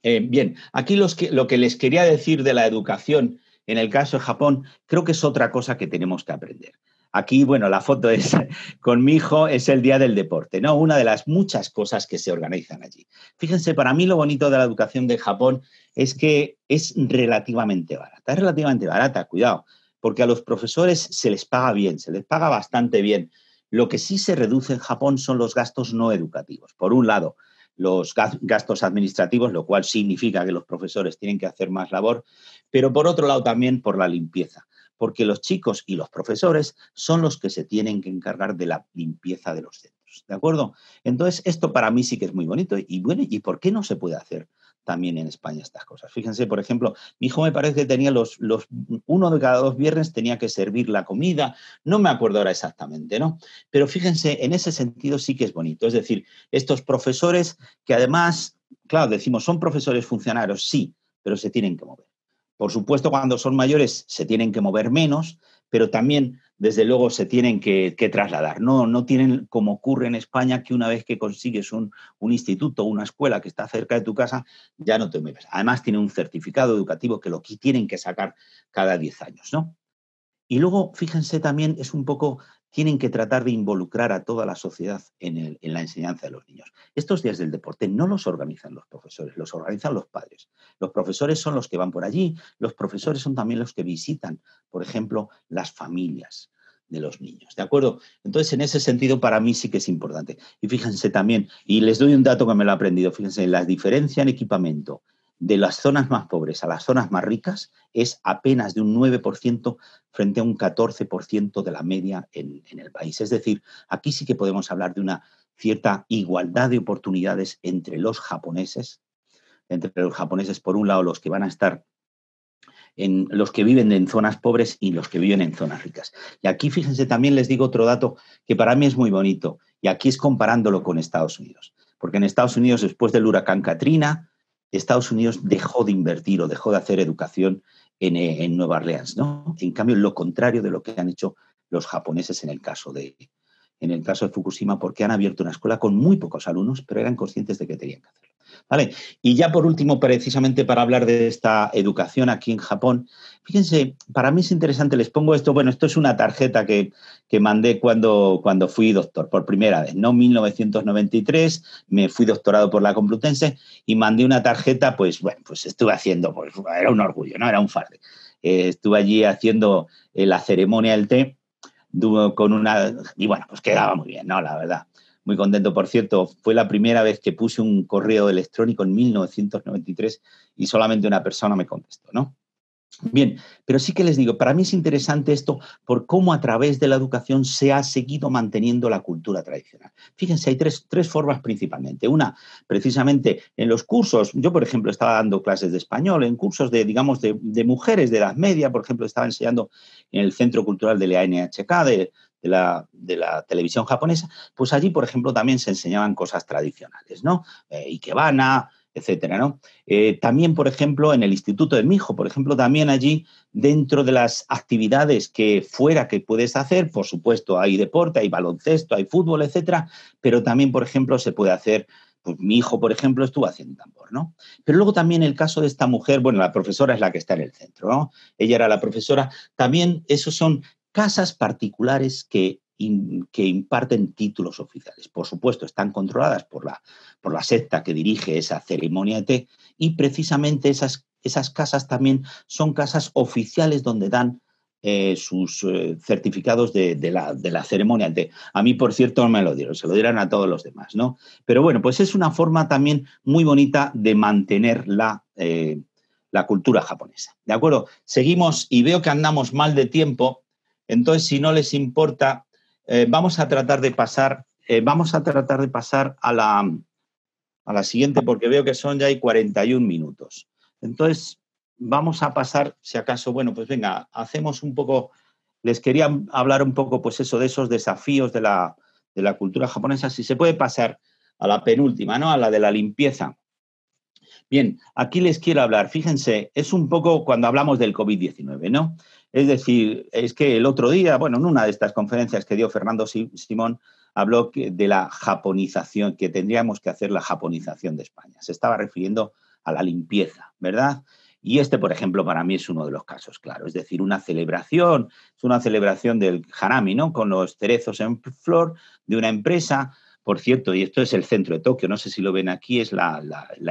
Eh, bien, aquí lo que les quería decir de la educación en el caso de Japón, creo que es otra cosa que tenemos que aprender. Aquí, bueno, la foto es [LAUGHS] con mi hijo, es el Día del Deporte, ¿no? Una de las muchas cosas que se organizan allí. Fíjense, para mí lo bonito de la educación de Japón es que es relativamente barata. Es relativamente barata, cuidado, porque a los profesores se les paga bien, se les paga bastante bien. Lo que sí se reduce en Japón son los gastos no educativos. Por un lado, los gastos administrativos, lo cual significa que los profesores tienen que hacer más labor, pero por otro lado también por la limpieza porque los chicos y los profesores son los que se tienen que encargar de la limpieza de los centros. ¿De acuerdo? Entonces, esto para mí sí que es muy bonito. Y bueno, ¿y por qué no se puede hacer también en España estas cosas? Fíjense, por ejemplo, mi hijo me parece que tenía los, los, uno de cada dos viernes tenía que servir la comida. No me acuerdo ahora exactamente, ¿no? Pero fíjense, en ese sentido sí que es bonito. Es decir, estos profesores que además, claro, decimos, son profesores funcionarios, sí, pero se tienen que mover. Por supuesto, cuando son mayores se tienen que mover menos, pero también, desde luego, se tienen que, trasladar. No, no tienen, como ocurre en España, que una vez que consigues un, un instituto o una escuela que está cerca de tu casa, ya no te mueves. Además, tiene un certificado educativo que lo que tienen que sacar cada 10 años, ¿no? Y luego, fíjense también, es un poco tienen que tratar de involucrar a toda la sociedad en, la enseñanza de los niños. Estos días del deporte no los organizan los profesores, los organizan los padres. Los profesores son los que van por allí, los profesores son también los que visitan, por ejemplo, las familias de los niños, ¿de acuerdo? Entonces, en ese sentido, para mí sí que es importante. Y fíjense también, y les doy un dato que me lo he aprendido, fíjense, la diferencia en equipamiento de las zonas más pobres a las zonas más ricas es apenas de un 9% frente a un 14% de la media en, el país. Es decir, aquí sí que podemos hablar de una cierta igualdad de oportunidades entre los japoneses, entre los japoneses, por un lado, los que van a estar en los que viven en zonas pobres y los que viven en zonas ricas. Y aquí, fíjense, también les digo otro dato que para mí es muy bonito, y aquí es comparándolo con Estados Unidos. Porque en Estados Unidos, después del huracán Katrina, Estados Unidos dejó de invertir o dejó de hacer educación eh, en, Nueva Orleans, ¿no? En cambio, lo contrario de lo que han hecho los japoneses en el caso de, en el caso de Fukushima, porque han abierto una escuela con muy pocos alumnos, pero eran conscientes de que tenían que hacerlo. ¿Vale? Y ya por último, precisamente para hablar de esta educación aquí en Japón, fíjense, para mí es interesante, les pongo esto, bueno, esto es una tarjeta que, mandé cuando, cuando fui doctor por primera vez, ¿no? 1993, me fui doctorado por la Complutense y mandé una tarjeta, pues bueno, pues estuve haciendo, pues era un orgullo, ¿no? Era un farde. Eh, estuve allí haciendo eh, la ceremonia del té con una... Y bueno, pues quedaba muy bien, ¿no? La verdad muy contento. Por cierto, fue la primera vez que puse un correo electrónico en 1993 y solamente una persona me contestó, ¿no? Bien, pero sí que les digo, para mí es interesante esto por cómo a través de la educación se ha seguido manteniendo la cultura tradicional. Fíjense, hay tres, tres, formas principalmente. Una, precisamente en los cursos, yo por ejemplo estaba dando clases de español, en cursos de, digamos, de, mujeres de edad media, por ejemplo, estaba enseñando en el Centro Cultural de la NHK, de, de la, de la, televisión japonesa, pues allí, por ejemplo, también se enseñaban cosas tradicionales, ¿no? Eh, Ikebana, etcétera, ¿no? Eh, también, por ejemplo, en el Instituto de Mijo, por ejemplo, también allí, dentro de las actividades que fuera que puedes hacer, por supuesto, hay deporte, hay baloncesto, hay fútbol, etcétera, pero también, por ejemplo, se puede hacer pues mi hijo, por ejemplo, estuvo haciendo tambor, ¿no? Pero luego también el caso de esta mujer, bueno, la profesora es la que está en el centro, ¿no? Ella era la profesora. También esos son casas particulares que, que, imparten títulos oficiales. Por supuesto, están controladas por la, por la secta que dirige esa ceremonia de té y precisamente esas, esas casas también son casas oficiales donde dan eh, sus eh, certificados de, la, de, la, ceremonia. A mí, por cierto, no me lo dieron, se lo dieron a todos los demás, ¿no? Pero bueno, pues es una forma también muy bonita de mantener la, eh, la cultura japonesa. ¿De acuerdo? Seguimos y veo que andamos mal de tiempo. Entonces, si no les importa, eh, vamos a tratar de pasar, eh, vamos a tratar de pasar a la, a la siguiente, porque veo que son ya hay 41 minutos. Entonces, vamos a pasar, si acaso, bueno, pues venga, hacemos un poco, les quería hablar un poco, pues eso, de esos desafíos de la, de la cultura japonesa, si se puede pasar a la penúltima, ¿no? A la de la limpieza. Bien, aquí les quiero hablar, fíjense, es un poco cuando hablamos del COVID-19, ¿no? Es decir, es que el otro día, bueno, en una de estas conferencias que dio Fernando Simón, habló de la japonización, que tendríamos que hacer la japonización de España. Se estaba refiriendo a la limpieza, ¿verdad? Y este, por ejemplo, para mí es uno de los casos, claro. Es decir, una celebración, es una celebración del hanami, ¿no? Con los cerezos en flor de una empresa por cierto, y esto es el centro de Tokio, no sé si lo ven aquí, es la,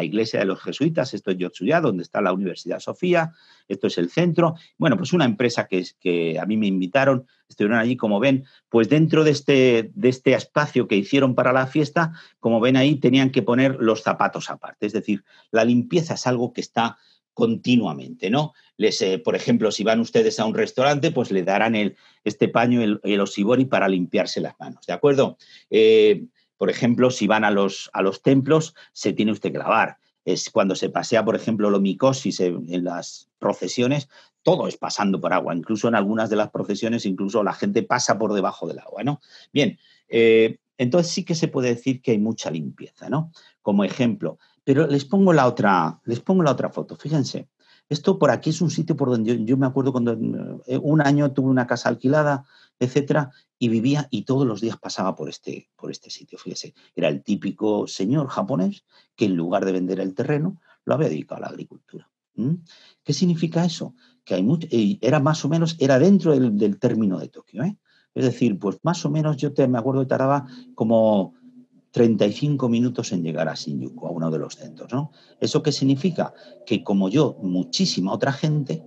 iglesia de los jesuitas, esto es Yotsuya, donde está la Universidad Sofía, esto es el centro. Bueno, pues una empresa que, que a mí me invitaron, estuvieron allí, como ven, pues dentro de este, de este espacio que hicieron para la fiesta, como ven ahí, tenían que poner los zapatos aparte. Es decir, la limpieza es algo que está continuamente, ¿no? Les, eh, por ejemplo, si van ustedes a un restaurante, pues le darán el, este paño, el, el osibori, para limpiarse las manos, ¿de acuerdo? Eh, por ejemplo, si van a los, a los templos, se tiene usted que lavar. Es cuando se pasea, por ejemplo, lo micosis en, las procesiones, todo es pasando por agua. Incluso en algunas de las procesiones, incluso la gente pasa por debajo del agua, ¿no? Bien, eh, entonces sí que se puede decir que hay mucha limpieza, ¿no? Como ejemplo. Pero les pongo la otra, les pongo la otra foto. Fíjense, esto por aquí es un sitio por donde yo, me acuerdo cuando eh, un año tuve una casa alquilada, etcétera, y vivía y todos los días pasaba por este, por este sitio. Fíjese, era el típico señor japonés que en lugar de vender el terreno, lo había dedicado a la agricultura. ¿Qué significa eso? Que hay mucho, era más o menos, era dentro del, término de Tokio. ¿eh? Es decir, pues más o menos yo te, me acuerdo de Taraba como 35 minutos en llegar a Shinjuku, a uno de los centros. ¿no? ¿Eso qué significa? Que como yo, muchísima otra gente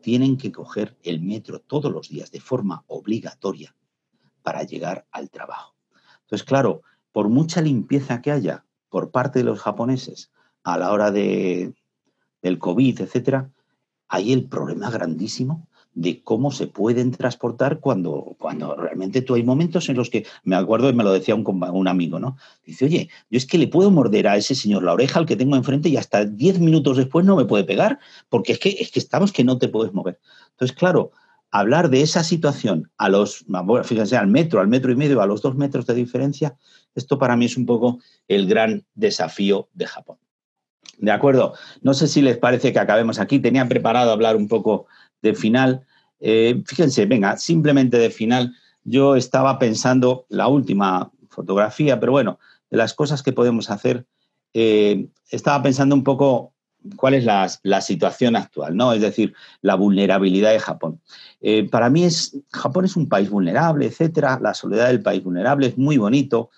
tienen que coger el metro todos los días de forma obligatoria para llegar al trabajo. Entonces, claro, por mucha limpieza que haya por parte de los japoneses a la hora de, del COVID, etcétera, hay el problema grandísimo de cómo se pueden transportar cuando, cuando realmente tú hay momentos en los que, me acuerdo y me lo decía un, un, amigo, ¿no? Dice, oye, yo es que le puedo morder a ese señor la oreja al que tengo enfrente y hasta 10 minutos después no me puede pegar, porque es que, es que estamos que no te puedes mover. Entonces, claro, hablar de esa situación a los, fíjense, al metro, al metro y medio, a los dos metros de diferencia, esto para mí es un poco el gran desafío de Japón. De acuerdo, no sé si les parece que acabemos aquí. Tenía preparado hablar un poco de final. Eh, fíjense, venga, simplemente de final, yo estaba pensando, la última fotografía, pero bueno, de las cosas que podemos hacer, eh, estaba pensando un poco cuál es la, situación actual, ¿no? Es decir, la vulnerabilidad de Japón. Eh, para mí es, Japón es un país vulnerable, etcétera, la soledad del país vulnerable es muy bonito,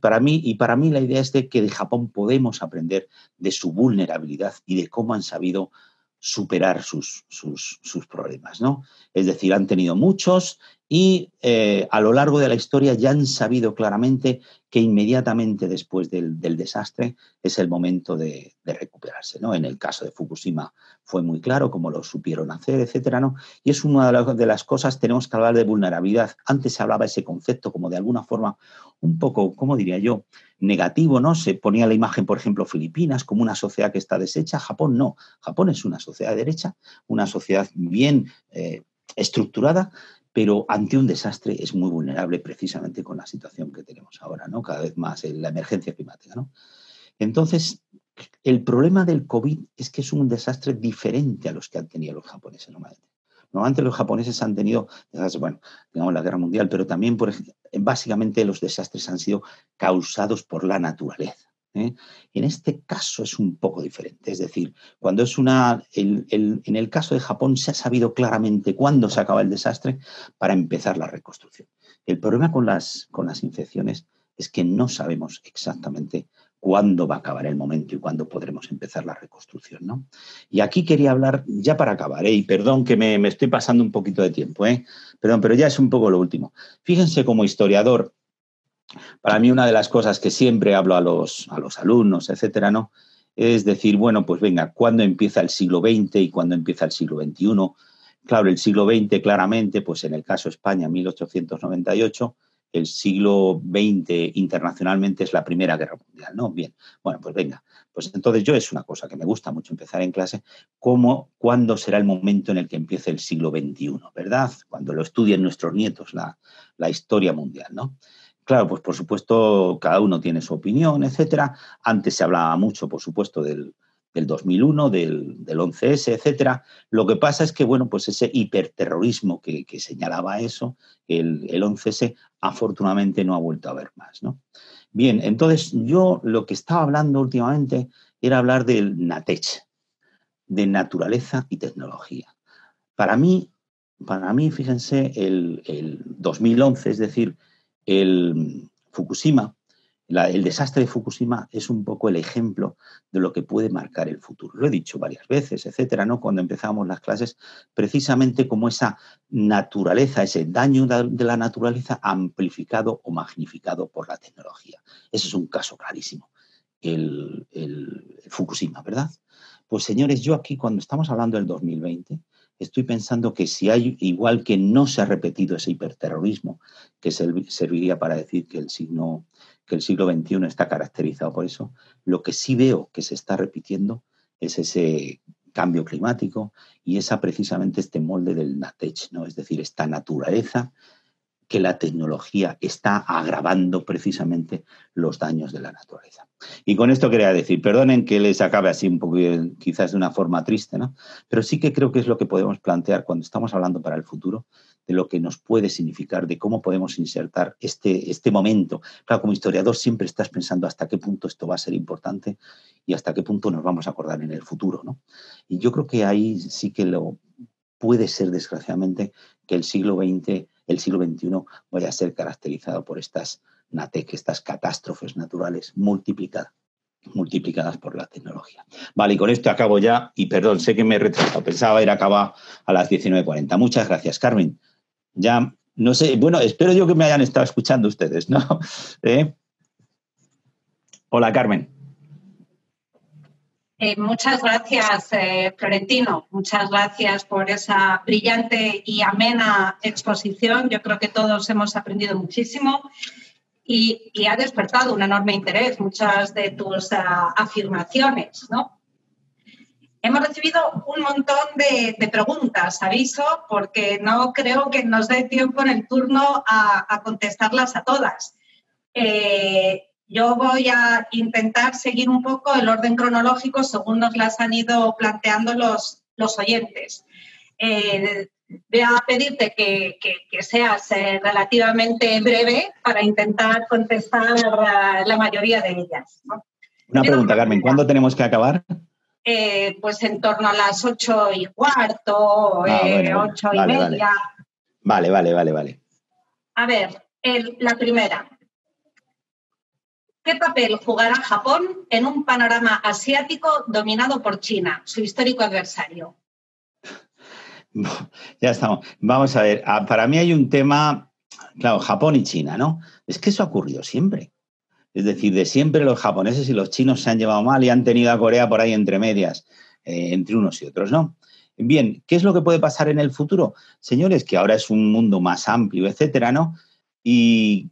para mí, y para mí la idea es de que de Japón podemos aprender de su vulnerabilidad y de cómo han sabido superar sus, sus, sus problemas, ¿no? Es decir, han tenido muchos y eh, a lo largo de la historia ya han sabido claramente que inmediatamente después del, desastre es el momento de, recuperarse. ¿no? En el caso de Fukushima fue muy claro cómo lo supieron hacer, etcétera, ¿no? Y es una de las, cosas, tenemos que hablar de vulnerabilidad. Antes se hablaba ese concepto como de alguna forma un poco, ¿cómo diría yo?, negativo, ¿no? Se ponía la imagen, por ejemplo, Filipinas como una sociedad que está deshecha. Japón no. Japón es una sociedad derecha, una sociedad bien eh, estructurada, pero ante un desastre es muy vulnerable precisamente con la situación que tenemos ahora, ¿no? Cada vez más en la emergencia climática, ¿no? Entonces, el problema del COVID es que es un desastre diferente a los que han tenido los japoneses normalmente. Normalmente los japoneses han tenido, bueno, digamos la guerra mundial, pero también, por, básicamente, los desastres han sido causados por la naturaleza. ¿Eh? En este caso es un poco diferente. Es decir, cuando es una. en el caso de Japón se ha sabido claramente cuándo se acaba el desastre para empezar la reconstrucción. El problema con las, con las infecciones es que no sabemos exactamente cuándo va a acabar el momento y cuándo podremos empezar la reconstrucción. ¿no? Y aquí quería hablar, ya para acabar, ¿eh? y perdón que me, me, estoy pasando un poquito de tiempo, ¿eh? perdón, pero ya es un poco lo último. Fíjense como historiador, para mí una de las cosas que siempre hablo a los, a los alumnos, etcétera, ¿no? Es decir, bueno, pues venga, ¿cuándo empieza el siglo XX y cuándo empieza el siglo XXI? Claro, el siglo XX claramente, pues en el caso España, 1898, el siglo XX internacionalmente es la Primera Guerra Mundial, ¿no? Bien, bueno, pues venga, pues entonces yo es una cosa que me gusta mucho empezar en clase, ¿cómo, cuándo será el momento en el que empiece el siglo XXI, ¿verdad? Cuando lo estudien nuestros nietos, la, la historia mundial, ¿no? Claro, pues por supuesto cada uno tiene su opinión, etcétera. Antes se hablaba mucho, por supuesto, del, 2001, del, 11S, etcétera. Lo que pasa es que, bueno, pues ese hiperterrorismo que, señalaba eso, el, el 11S, afortunadamente no ha vuelto a ver más, ¿no? Bien, entonces yo lo que estaba hablando últimamente era hablar del NATECH, de naturaleza y tecnología. Para mí, para mí, fíjense, el, el 2011, es decir, el Fukushima, el desastre de Fukushima es un poco el ejemplo de lo que puede marcar el futuro. Lo he dicho varias veces, etcétera, ¿no? Cuando empezamos las clases, precisamente como esa naturaleza, ese daño de la naturaleza amplificado o magnificado por la tecnología. Ese es un caso clarísimo, el, el Fukushima, ¿verdad? Pues señores, yo aquí cuando estamos hablando del 2020, estoy pensando que si hay, igual que no se ha repetido ese hiperterrorismo, que serviría para decir que el, que el siglo XXI está caracterizado por eso, lo que sí veo que se está repitiendo es ese cambio climático y esa precisamente este molde del NATECH, es decir, esta naturaleza que la tecnología está agravando precisamente los daños de la naturaleza. Y con esto quería decir, perdonen que les acabe así un poco, quizás de una forma triste, ¿no? Pero sí que creo que es lo que podemos plantear cuando estamos hablando para el futuro, de lo que nos puede significar, de cómo podemos insertar este, este momento. Claro, como historiador siempre estás pensando hasta qué punto esto va a ser importante y hasta qué punto nos vamos a acordar en el futuro, ¿no? Y yo creo que ahí sí que lo puede ser, desgraciadamente, que el siglo XX el siglo XXI vaya a ser caracterizado por estas NATEC, estas catástrofes naturales multiplicadas multiplicadas por la tecnología. Vale, y con esto acabo ya, y perdón, sé que me he retrasado, pensaba ir a acabar a las 19.40. Muchas gracias, Carmen. Ya, no sé, bueno, espero yo que me hayan estado escuchando ustedes, ¿no? [LAUGHS] ¿Eh? Hola, Carmen. Eh, muchas gracias, eh, Florentino. Muchas gracias por esa brillante y amena exposición. Yo creo que todos hemos aprendido muchísimo y, ha despertado un enorme interés muchas de tus ah, afirmaciones. ¿no? Hemos recibido un montón de, preguntas, aviso, porque no creo que nos dé tiempo en el turno a, contestarlas a todas. Yo voy a intentar seguir un poco el orden cronológico según nos las han ido planteando los, los oyentes. Eh, voy a pedirte que, seas eh, relativamente breve para intentar contestar la, mayoría de ellas. Una pregunta, Carmen, ¿cuándo tenemos que acabar? Eh, pues en torno a las ocho y cuarto, ah, eh, ocho y media. Vale, vale, vale, vale. A ver, la primera. ¿Qué papel jugará Japón en un panorama asiático dominado por China, su histórico adversario? Ya estamos. Vamos a ver, ah, para mí hay un tema, claro, Japón y China, ¿no? Es que eso ha ocurrido siempre. Es decir, de siempre los japoneses y los chinos se han llevado mal y han tenido a Corea por ahí entre medias, eh, entre unos y otros, ¿no? Bien, ¿qué es lo que puede pasar en el futuro? Señores, que ahora es un mundo más amplio, etcétera, ¿no? Y,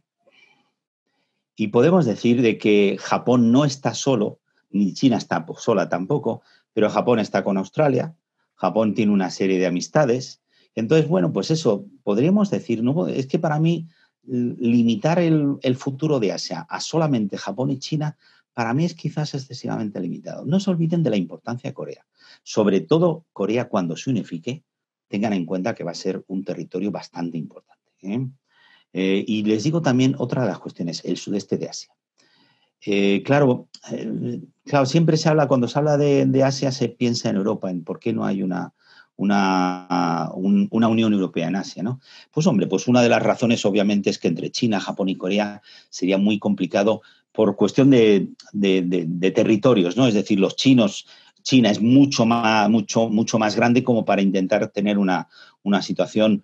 y podemos decir de que Japón no está solo, ni China está sola tampoco, pero Japón está con Australia, Japón tiene una serie de amistades. Entonces, bueno, pues eso, podríamos decir, ¿no? es que para mí limitar el, futuro de Asia a solamente Japón y China, para mí es quizás excesivamente limitado. No se olviden de la importancia de Corea. Sobre todo Corea cuando se unifique, tengan en cuenta que va a ser un territorio bastante importante. ¿eh? Eh, y les digo también otra de las cuestiones, el sudeste de Asia. Eh, claro, eh, claro, siempre se habla, cuando se habla de, Asia, se piensa en Europa, en por qué no hay una, una, una, Unión Europea en Asia, ¿no? Pues hombre, pues una de las razones obviamente es que entre China, Japón y Corea sería muy complicado por cuestión de, de, territorios, ¿no? Es decir, los chinos, China es mucho más, mucho, mucho más grande como para intentar tener una, una situación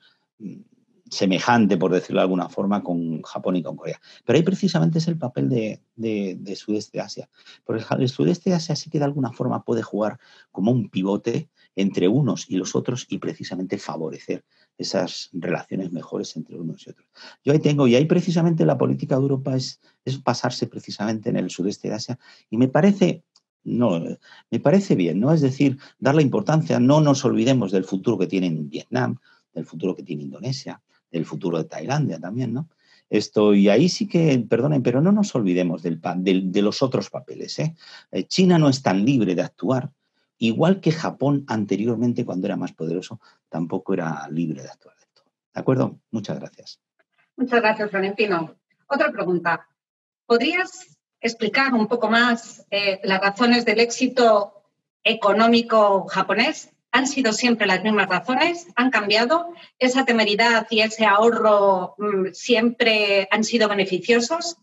semejante, por decirlo de alguna forma, con Japón y con Corea. Pero ahí precisamente es el papel de, de, Sudeste Asia. Porque el Sudeste de Asia sí que de alguna forma puede jugar como un pivote entre unos y los otros y precisamente favorecer esas relaciones mejores entre unos y otros. Yo ahí tengo, y ahí precisamente la política de Europa es, es basarse precisamente en el sudeste de Asia, y me parece no, me parece bien, ¿no? Es decir, dar la importancia, no nos olvidemos del futuro que tiene Vietnam, del futuro que tiene Indonesia, el futuro de Tailandia también, ¿no? Esto, y ahí sí que, perdonen, pero no nos olvidemos del, de los otros papeles. ¿eh? ¿eh? China no es tan libre de actuar, igual que Japón anteriormente, cuando era más poderoso, tampoco era libre de actuar. ¿De acuerdo? Muchas gracias. Muchas gracias, Valentino. Otra pregunta. ¿Podrías explicar un poco más eh, las razones del éxito económico japonés? ¿Han sido siempre las mismas razones? ¿Han cambiado? ¿Esa temeridad y ese ahorro mm, siempre han sido beneficiosos?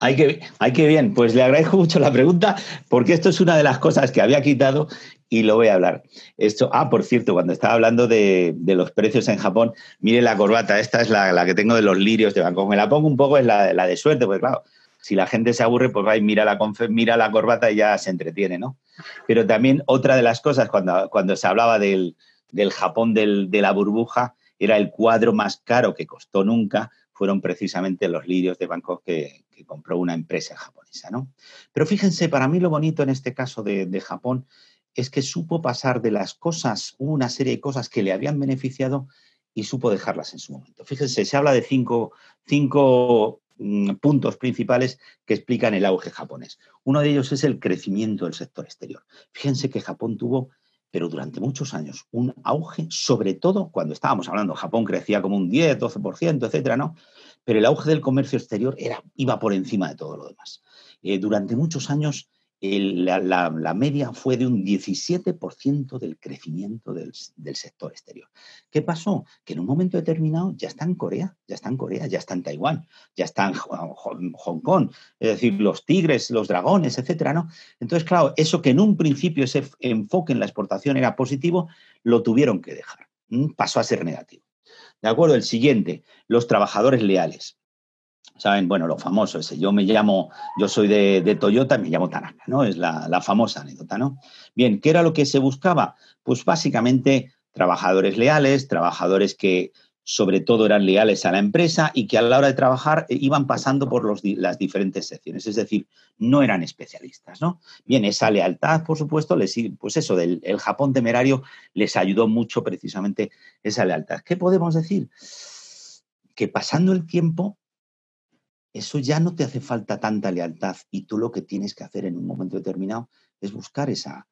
Hay que, hay que bien, pues le agradezco mucho la pregunta porque esto es una de las cosas que había quitado y lo voy a hablar. Esto, ah, por cierto, cuando estaba hablando de, los precios en Japón, mire la corbata, esta es la, que tengo de los lirios de Bangkok. Me la pongo un poco, es la, la de suerte, pues claro, si la gente se aburre, pues va y mira la, corbata y ya se entretiene, ¿no? Pero también otra de las cosas, cuando, se hablaba del, Japón de la burbuja, era el cuadro más caro que costó nunca, fueron precisamente los lirios de Bangkok que, compró una empresa japonesa, ¿no? Pero fíjense, para mí lo bonito en este caso de, de Japón es que supo pasar de las cosas, una serie de cosas que le habían beneficiado y supo dejarlas en su momento. Fíjense, se habla de cinco, cinco puntos principales que explican el auge japonés. Uno de ellos es el crecimiento del sector exterior. Fíjense que Japón tuvo, pero durante muchos años, un auge, sobre todo cuando estábamos hablando, Japón crecía como un 10, 12%, etcétera, ¿no? Pero el auge del comercio exterior era, iba por encima de todo lo demás. Eh, durante muchos años la, media fue de un 17% del crecimiento del, sector exterior. ¿Qué pasó? Que en un momento determinado ya está en Corea, ya está en Corea, ya está en Taiwán, ya está en Hong Kong, es decir, los tigres, los dragones, etcétera, ¿no? Entonces, claro, eso que en un principio ese enfoque en la exportación era positivo, lo tuvieron que dejar. Pasó a ser negativo. De acuerdo, el siguiente, los trabajadores leales. ¿Saben? Bueno, lo famoso ese, yo me llamo, yo soy de, de Toyota, me llamo Tanaka, ¿no? Es la, la, famosa anécdota, ¿no? Bien, ¿qué era lo que se buscaba? Pues básicamente trabajadores leales, trabajadores que sobre todo eran leales a la empresa y que a la hora de trabajar eh, iban pasando por los, las diferentes secciones, es decir, no eran especialistas, ¿no? Bien, esa lealtad, por supuesto, les, pues eso, del el Japón temerario les ayudó mucho precisamente esa lealtad. ¿Qué podemos decir? Que pasando el tiempo, eso ya no te hace falta tanta lealtad y tú lo que tienes que hacer en un momento determinado es buscar esa,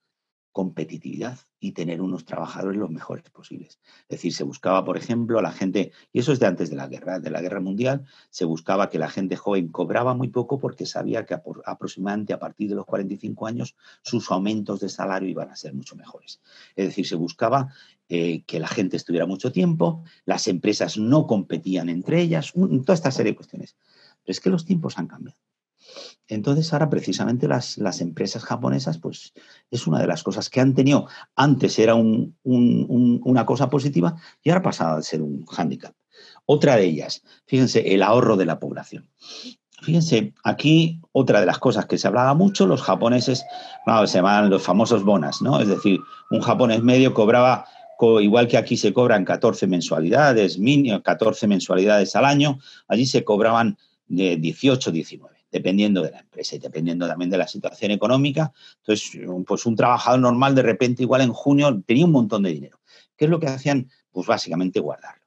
competitividad y tener unos trabajadores los mejores posibles. Es decir, se buscaba, por ejemplo, a la gente, y eso es de antes de la guerra, de la guerra mundial, se buscaba que la gente joven cobraba muy poco porque sabía que aproximadamente a partir de los 45 años sus aumentos de salario iban a ser mucho mejores. Es decir, se buscaba eh, que la gente estuviera mucho tiempo, las empresas no competían entre ellas, toda esta serie de cuestiones. Pero es que los tiempos han cambiado. Entonces ahora precisamente las, empresas japonesas, pues es una de las cosas que han tenido. Antes era una cosa positiva y ahora ha pasado a ser un hándicap. Otra de ellas, fíjense, el ahorro de la población. Fíjense, aquí otra de las cosas que se hablaba mucho, los japoneses, se llaman los famosos bonas, ¿no? Es decir, un japonés medio cobraba, igual que aquí se cobran 14 mensualidades, 14 mensualidades al año, allí se cobraban de 18, 19 dependiendo de la empresa y dependiendo también de la situación económica. Entonces, pues un trabajador normal de repente igual en junio tenía un montón de dinero. ¿Qué es lo que hacían? Pues básicamente guardarlo.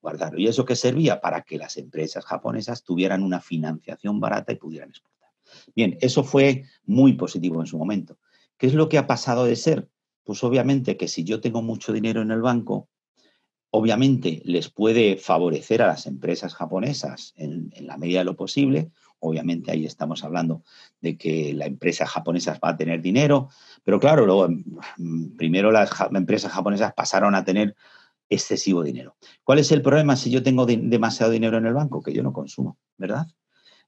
Guardarlo. ¿Y eso que servía? Para que las empresas japonesas tuvieran una financiación barata y pudieran exportar. Bien, eso fue muy positivo en su momento. ¿Qué es lo que ha pasado de ser? Pues obviamente que si yo tengo mucho dinero en el banco, obviamente les puede favorecer a las empresas japonesas en, la medida de lo posible, Obviamente ahí estamos hablando de que la empresa japonesa va a tener dinero, pero claro, luego mm, primero las empresas japonesas pasaron a tener excesivo dinero. ¿Cuál es el problema si yo tengo demasiado dinero en el banco? Que yo no consumo, ¿verdad?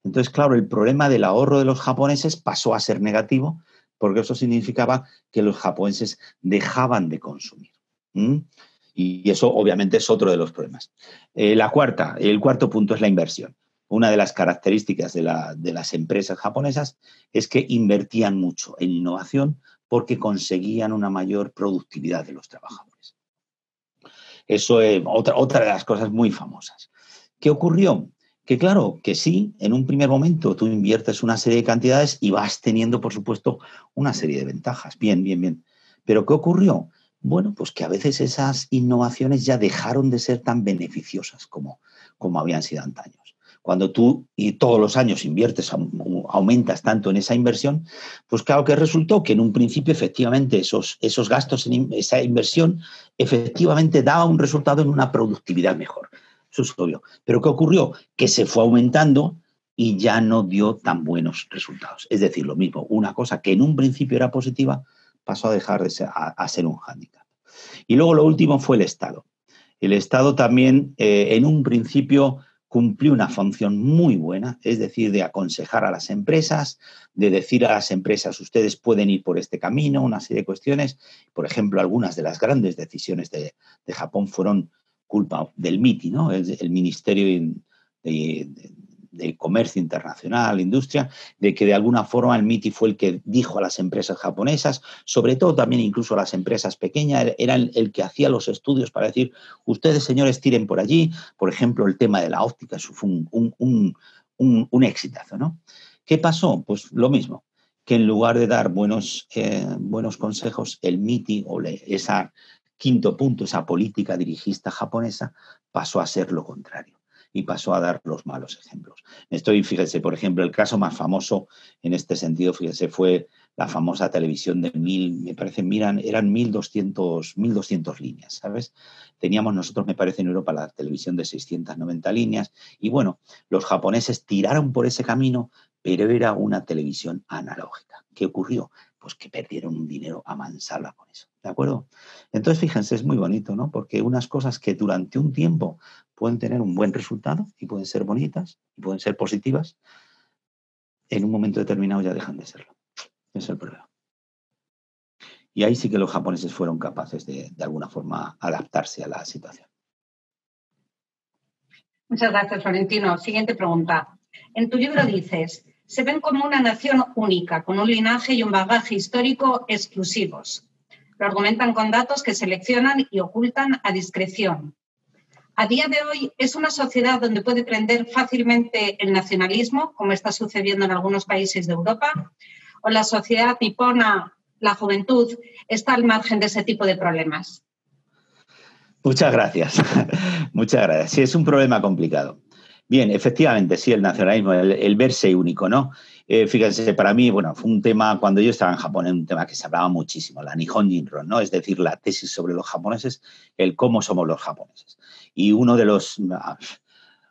Entonces, claro, el problema del ahorro de los japoneses pasó a ser negativo porque eso significaba que los japoneses dejaban de consumir. Y eso obviamente es otro de los problemas. Eh, la cuarta, el cuarto punto es la inversión una de las características de, las empresas japonesas es que invertían mucho en innovación porque conseguían una mayor productividad de los trabajadores. Eso es otra, otra de las cosas muy famosas. ¿Qué ocurrió? Que claro, que sí, en un primer momento tú inviertes una serie de cantidades y vas teniendo, por supuesto, una serie de ventajas. Bien, bien, bien. Pero ¿qué ocurrió? Bueno, pues que a veces esas innovaciones ya dejaron de ser tan beneficiosas como, como habían sido antaños cuando tú y todos los años inviertes, aumentas tanto en esa inversión, pues claro que resultó que en un principio efectivamente esos, esos gastos en esa inversión efectivamente daba un resultado en una productividad mejor. Eso es obvio. Pero ¿qué ocurrió? Que se fue aumentando y ya no dio tan buenos resultados. Es decir, lo mismo, una cosa que en un principio era positiva pasó a dejar de ser, a, ser un hándicap. Y luego lo último fue el Estado. El Estado también eh, en un principio cumplió una función muy buena, es decir, de aconsejar a las empresas, de decir a las empresas, ustedes pueden ir por este camino, una serie de cuestiones. Por ejemplo, algunas de las grandes decisiones de, Japón fueron culpa del MITI, ¿no? el, Ministerio de, de comercio internacional, industria, de que de alguna forma el MITI fue el que dijo a las empresas japonesas, sobre todo también incluso a las empresas pequeñas, era el, que hacía los estudios para decir, ustedes señores tiren por allí, por ejemplo, el tema de la óptica, eso fue un, exitazo, ¿no? ¿Qué pasó? Pues lo mismo, que en lugar de dar buenos, eh, buenos consejos, el MITI o esa quinto punto, esa política dirigista japonesa, pasó a ser lo contrario y pasó a dar los malos ejemplos. Estoy, fíjese, por ejemplo, el caso más famoso en este sentido, fíjese, fue la famosa televisión de mil, me parece, miran, eran 1200, 1200 líneas, ¿sabes? Teníamos nosotros, me parece, en Europa la televisión de 690 líneas y bueno, los japoneses tiraron por ese camino, pero era una televisión analógica. ¿Qué ocurrió? Pues que perdieron un dinero a mansalva con eso. ¿De acuerdo? Entonces, fíjense, es muy bonito, ¿no? Porque unas cosas que durante un tiempo pueden tener un buen resultado y pueden ser bonitas y pueden ser positivas, en un momento determinado ya dejan de serlo. Es el problema. Y ahí sí que los japoneses fueron capaces de, de alguna forma, adaptarse a la situación. Muchas gracias, Florentino. Siguiente pregunta. En tu libro dices, se ven como una nación única, con un linaje y un bagaje histórico exclusivos. Lo argumentan con datos que seleccionan y ocultan a discreción. A día de hoy es una sociedad donde puede prender fácilmente el nacionalismo, como está sucediendo en algunos países de Europa, o la sociedad nipona, la juventud, está al margen de ese tipo de problemas. Muchas gracias. [LAUGHS] Muchas gracias. Sí, es un problema complicado. Bien, efectivamente, sí, el nacionalismo, el, verse único, ¿no? eh, fíjense, para mí, bueno, fue un tema, cuando yo estaba en Japón, un tema que se hablaba muchísimo, la Nihon Jinron, ¿no? Es decir, la tesis sobre los japoneses, el cómo somos los japoneses. Y uno de los,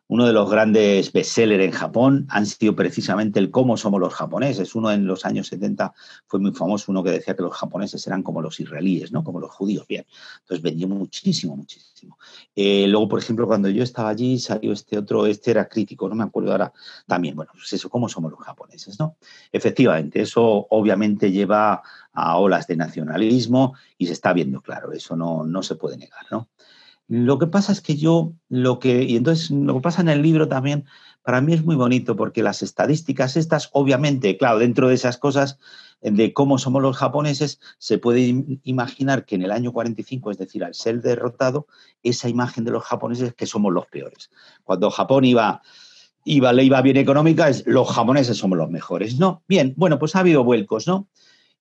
uno de los grandes bestsellers en Japón han sido precisamente el cómo somos los japoneses. Uno en los años 70 fue muy famoso, uno que decía que los japoneses eran como los israelíes, ¿no? como los judíos. Bien, entonces vendió muchísimo, muchísimo. Eh, luego, por ejemplo, cuando yo estaba allí salió este otro, este era crítico, no me acuerdo ahora también. Bueno, pues eso, cómo somos los japoneses. ¿no? Efectivamente, eso obviamente lleva a olas de nacionalismo y se está viendo claro, eso no, no se puede negar. ¿no? Lo que pasa es que yo, lo que, y entonces lo que pasa en el libro también, para mí es muy bonito porque las estadísticas estas, obviamente, claro, dentro de esas cosas de cómo somos los japoneses, se puede imaginar que en el año 45, es decir, al ser derrotado, esa imagen de los japoneses que somos los peores. Cuando Japón iba, iba, le iba bien económica, es los japoneses somos los mejores. No, bien, bueno, pues ha habido vuelcos, ¿no?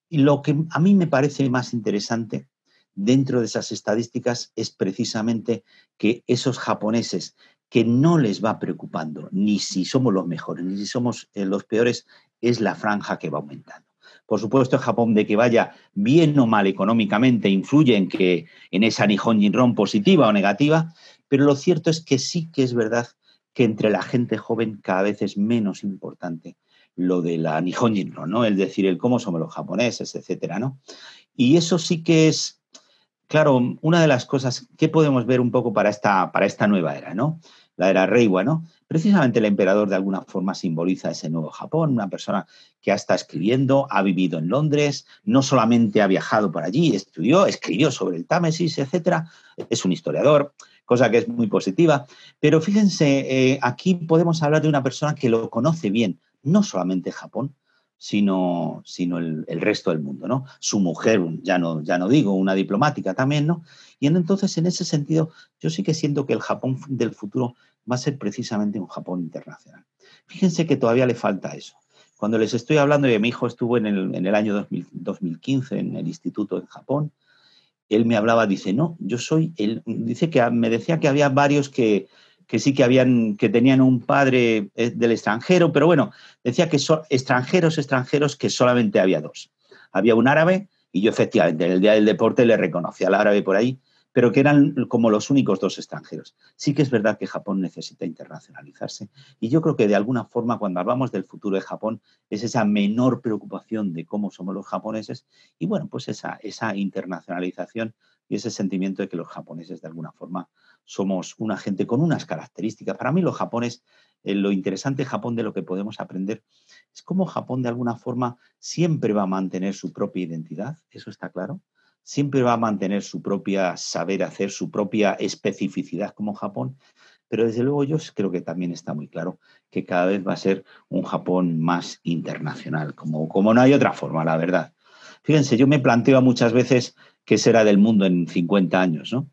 Y lo que a mí me parece más interesante dentro de esas estadísticas es precisamente que esos japoneses que no les va preocupando ni si somos los mejores ni si somos eh, los peores, es la franja que va aumentando. Por supuesto, Japón de que vaya bien o mal económicamente influye en que en esa Nihon Jinron positiva o negativa, pero lo cierto es que sí que es verdad que entre la gente joven cada vez es menos importante lo de la Nihon Jinron, ¿no? Es decir, el cómo somos los japoneses, etcétera, ¿no? Y eso sí que es claro, una de las cosas que podemos ver un poco para esta, para esta nueva era, ¿no? La era Reiwa, ¿no? Precisamente el emperador de alguna forma simboliza ese nuevo Japón, una persona que estado escribiendo, ha vivido en Londres, no solamente ha viajado por allí, estudió, escribió sobre el Támesis, etcétera, es un historiador, cosa que es muy positiva. Pero fíjense, eh, aquí podemos hablar de una persona que lo conoce bien, no solamente Japón, sino, sino el, resto del mundo, ¿no? Su mujer, ya no, ya no digo, una diplomática también, ¿no? Y entonces, en ese sentido, yo sí que siento que el Japón del futuro va a ser precisamente un Japón internacional. Fíjense que todavía le falta eso. Cuando les estoy hablando de mi hijo estuvo en el, en el año 2015 en el instituto en Japón, él me hablaba, dice, no, yo soy, él, dice que me decía que había varios que, que sí que habían, que tenían un padre eh, del extranjero, pero bueno, decía que son extranjeros, extranjeros, que solamente había dos. Había un árabe, y yo efectivamente en el día del deporte le reconocía al árabe por ahí, pero que eran como los únicos dos extranjeros. Sí que es verdad que Japón necesita internacionalizarse y yo creo que de alguna forma cuando hablamos del futuro de Japón es esa menor preocupación de cómo somos los japoneses y bueno, pues esa, esa internacionalización y ese sentimiento de que los japoneses de alguna forma somos una gente con unas características. Para mí los japoneses, eh, lo interesante de Japón de lo que podemos aprender es cómo Japón de alguna forma siempre va a mantener su propia identidad, eso está claro, siempre va a mantener su propia saber hacer, su propia especificidad como Japón, pero desde luego yo creo que también está muy claro que cada vez va a ser un Japón más internacional, como, como no hay otra forma, la verdad. Fíjense, yo me planteo muchas veces qué será del mundo en 50 años, ¿no?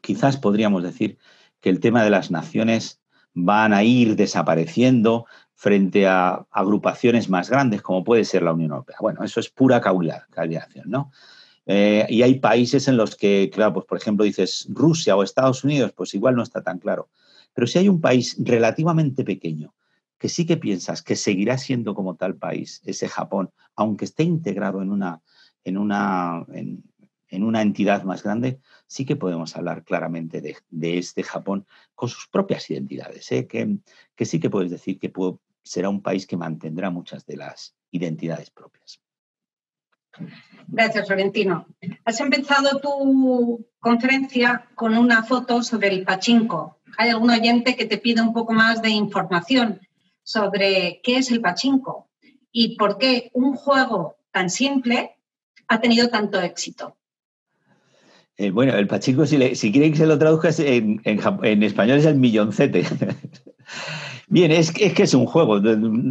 quizás podríamos decir que el tema de las naciones van a ir desapareciendo frente a agrupaciones más grandes, como puede ser la Unión Europea. Bueno, eso es pura calidad, ¿no? Eh, y hay países en los que, claro, pues por ejemplo dices Rusia o Estados Unidos, pues igual no está tan claro. Pero si hay un país relativamente pequeño que sí que piensas que seguirá siendo como tal país, ese Japón, aunque esté integrado en una, en una, una entidad más grande, sí que podemos hablar claramente de, este Japón con sus propias identidades, ¿eh? que, que, sí que puedes decir que será un país que mantendrá muchas de las identidades propias. Gracias, Florentino. Has empezado tu conferencia con una foto sobre el pachinko. Hay algún oyente que te pide un poco más de información sobre qué es el pachinko y por qué un juego tan simple ha tenido tanto éxito. Eh, bueno, el pachinko, si, si quieren que se lo traduzca en, español, es el milloncete. [LAUGHS] Bien, es, que es un juego.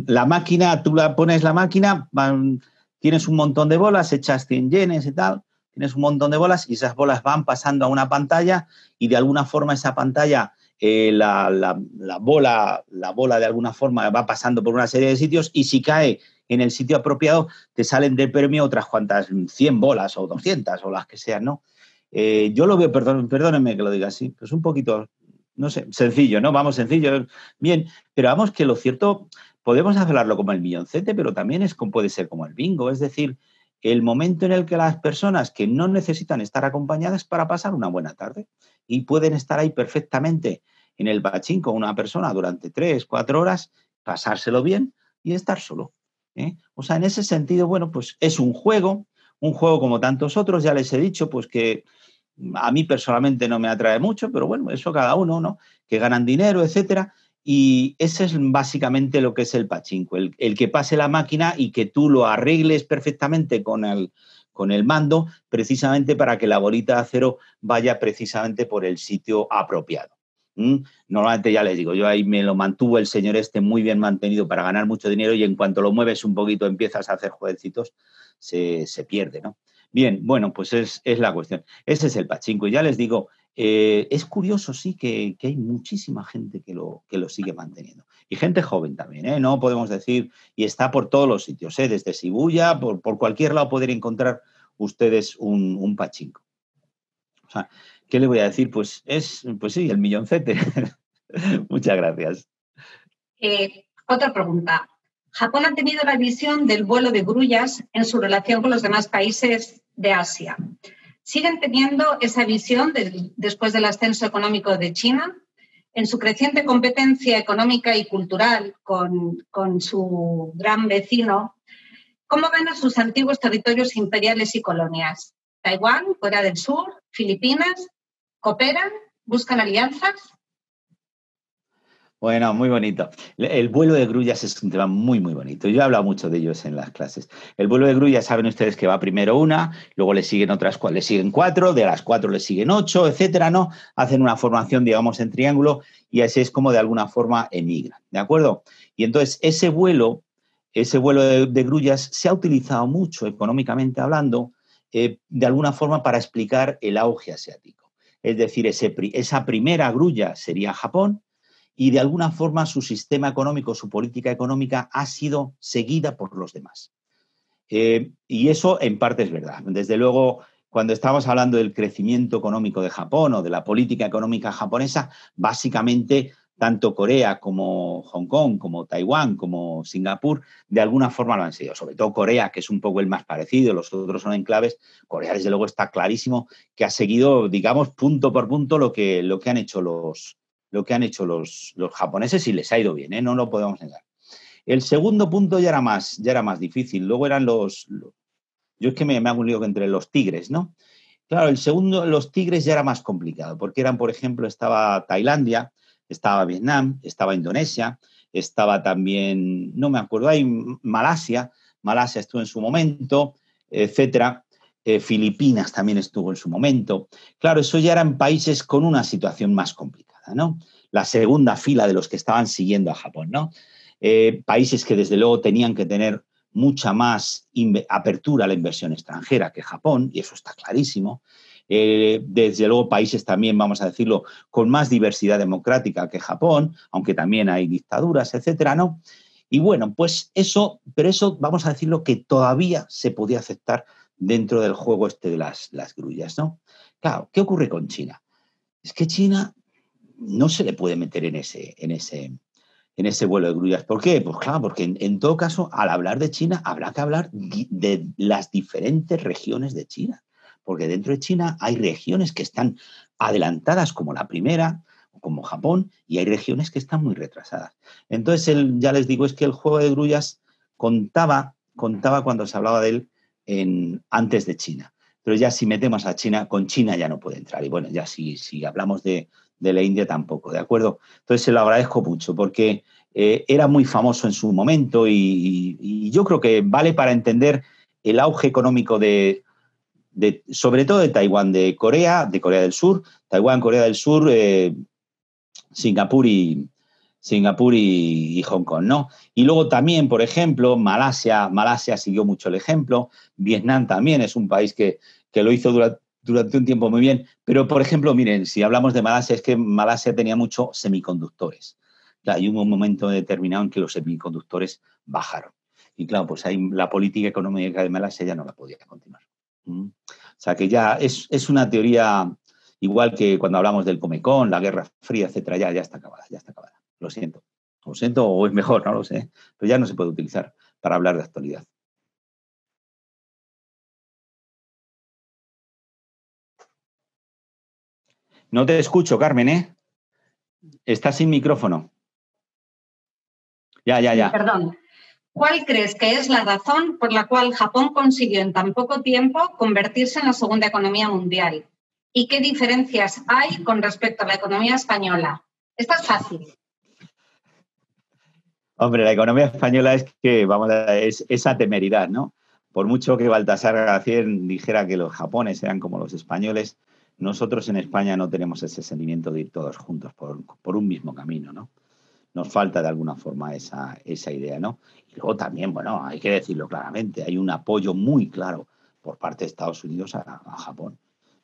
La máquina, tú la pones la máquina, tienes un montón de bolas, echas 100 yenes y tal, tienes un montón de bolas y esas bolas van pasando a una pantalla y de alguna forma esa pantalla, eh, la, la, la, bola, la bola de alguna forma va pasando por una serie de sitios y si cae en el sitio apropiado, te salen de premio otras cuantas 100 bolas o 200 o las que sean, ¿no? Eh, yo lo veo, perdón, perdónenme que lo diga así, pues un poquito, no sé, sencillo, ¿no? Vamos, sencillo, bien, pero vamos que lo cierto, podemos hablarlo como el milloncete, pero también es, puede ser como el bingo, es decir, el momento en el que las personas que no necesitan estar acompañadas para pasar una buena tarde y pueden estar ahí perfectamente en el bachín con una persona durante tres, cuatro horas, pasárselo bien y estar solo. ¿eh? O sea, en ese sentido, bueno, pues es un juego, un juego como tantos otros, ya les he dicho, pues que a mí personalmente no me atrae mucho, pero bueno, eso cada uno, ¿no? Que ganan dinero, etcétera. Y ese es básicamente lo que es el pachinko, el, que pase la máquina y que tú lo arregles perfectamente con el, con el mando, precisamente para que la bolita de acero vaya precisamente por el sitio apropiado. Normalmente ya les digo, yo ahí me lo mantuvo el señor este muy bien mantenido para ganar mucho dinero y en cuanto lo mueves un poquito, empiezas a hacer jueguecitos, se, pierde, ¿no? Bien, bueno, pues es, la cuestión. Ese es el pachinko. Y ya les digo, eh, es curioso, sí, que, hay muchísima gente que lo, que lo sigue manteniendo. Y gente joven también, ¿eh? No podemos decir, y está por todos los sitios, ¿eh? Desde Shibuya, por, por cualquier lado poder encontrar ustedes un, un pachinko. O sea, ¿qué le voy a decir? Pues es, pues sí, el milloncete. [LAUGHS] Muchas gracias. Eh, otra pregunta. Japón ha tenido la visión del vuelo de grullas en su relación con los demás países de Asia. ¿Siguen teniendo esa visión después del ascenso económico de China? En su creciente competencia económica y cultural con, con su gran vecino, ¿cómo ven a sus antiguos territorios imperiales y colonias? Taiwán, Corea del Sur, Filipinas, ¿cooperan? ¿Buscan alianzas? Bueno, muy bonito. El vuelo de grullas es un tema muy, muy bonito. Yo he hablado mucho de ellos en las clases. El vuelo de grullas, saben ustedes que va primero una, luego le siguen otras, le siguen cuatro, de las cuatro le siguen ocho, etcétera, ¿no? Hacen una formación, digamos, en triángulo y así es como de alguna forma emigran, ¿de acuerdo? Y entonces ese vuelo, ese vuelo de, grullas se ha utilizado mucho económicamente hablando, eh, de alguna forma para explicar el auge asiático. Es decir, esa primera grulla sería Japón, y de alguna forma su sistema económico, su política económica ha sido seguida por los demás. Eh, y eso en parte es verdad. Desde luego, cuando estamos hablando del crecimiento económico de Japón o de la política económica japonesa, básicamente tanto Corea como Hong Kong, como Taiwán, como Singapur, de alguna forma lo han sido. Sobre todo Corea, que es un poco el más parecido, los otros son enclaves. Corea, desde luego, está clarísimo que ha seguido, digamos, punto por punto lo que, lo que han hecho los, lo que han hecho los, japoneses y les ha ido bien, ¿eh? no lo podemos negar. El segundo punto ya era más, ya era más difícil. Luego eran los, yo es que me, hago un lío entre los tigres, ¿no? Claro, el segundo, los tigres ya era más complicado, porque eran, por ejemplo, estaba Tailandia, estaba Vietnam, estaba Indonesia, estaba también, no me acuerdo, hay Malasia, Malasia estuvo en su momento, etcétera. Eh, Filipinas también estuvo en su momento. Claro, eso ya eran países con una situación más complicada. La segunda fila de los que estaban siguiendo a Japón, ¿no? Eh, países que desde luego tenían que tener mucha más apertura a la inversión extranjera que Japón, y eso está clarísimo. Eh, desde luego países también, vamos a decirlo, con más diversidad democrática que Japón, aunque también hay dictaduras, etcétera, ¿no? Y bueno, pues eso, pero eso, vamos a decirlo, que todavía se podía aceptar dentro del juego este de las, las grullas, ¿no? Claro, ¿qué ocurre con China? Es que China no se le puede meter en ese, en ese, en ese vuelo de grullas. ¿Por qué? Pues claro, porque en, todo caso, al hablar de China, habrá que hablar de las diferentes regiones de China. Porque dentro de China hay regiones que están adelantadas como la primera, como Japón, y hay regiones que están muy retrasadas. Entonces, ya les digo, es que el juego de grullas contaba, contaba cuando se hablaba de él en, antes de China. Pero ya si metemos a China, con China ya no puede entrar. Y bueno, ya si, si hablamos de, de la India tampoco, ¿de acuerdo? Entonces se lo agradezco mucho porque eh, era muy famoso en su momento y, yo creo que vale para entender el auge económico de, sobre todo de Taiwán, de Corea, de Corea del Sur, Taiwán, Corea del Sur, eh, Singapur y Singapur y, Hong Kong, ¿no? Y luego también, por ejemplo, Malasia, Malasia siguió mucho el ejemplo, Vietnam también es un país que, que lo hizo durante, durante un tiempo muy bien. Pero, por ejemplo, miren, si hablamos de Malasia, es que Malasia tenía muchos semiconductores. Claro, hubo un momento determinado en que los semiconductores bajaron. Y claro, pues ahí la política económica de Malasia ya no la podía continuar. ¿Mm? O sea que ya es, es, una teoría igual que cuando hablamos del Comecon, la Guerra Fría, etcétera, ya, ya está acabada, ya está acabada. Lo siento. Lo siento, o es mejor, no lo sé, pero ya no se puede utilizar para hablar de actualidad. No te escucho, Carmen, ¿eh? Estás sin micrófono. Ya, ya, ya. Perdón. ¿Cuál crees que es la razón por la cual Japón consiguió en tan poco tiempo convertirse en la segunda economía mundial? ¿Y qué diferencias hay con respecto a la economía española? Esta es fácil. Hombre, la economía española es que, vamos a es esa temeridad, ¿no? Por mucho que Baltasar García dijera que los japoneses eran como los españoles, nosotros en España no tenemos ese sentimiento de ir todos juntos por, un mismo camino, ¿no? Nos falta de alguna forma esa, esa idea, ¿no? Y luego también, bueno, hay que decirlo claramente, hay un apoyo muy claro por parte de Estados Unidos a, Japón,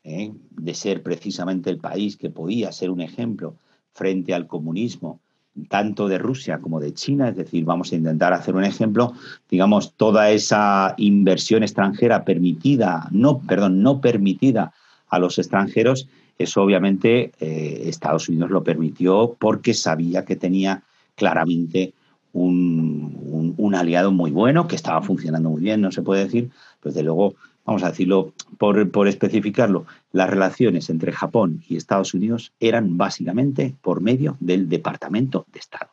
¿eh? de ser precisamente el país que podía ser un ejemplo frente al comunismo, tanto de Rusia como de China, es decir, vamos a intentar hacer un ejemplo, digamos, toda esa inversión extranjera permitida, no, perdón, no permitida a los extranjeros, eso obviamente eh, Estados Unidos lo permitió porque sabía que tenía claramente un, aliado muy bueno, que estaba funcionando muy bien, no se puede decir, pues de luego, vamos a decirlo por, por especificarlo, las relaciones entre Japón y Estados Unidos eran básicamente por medio del Departamento de Estado.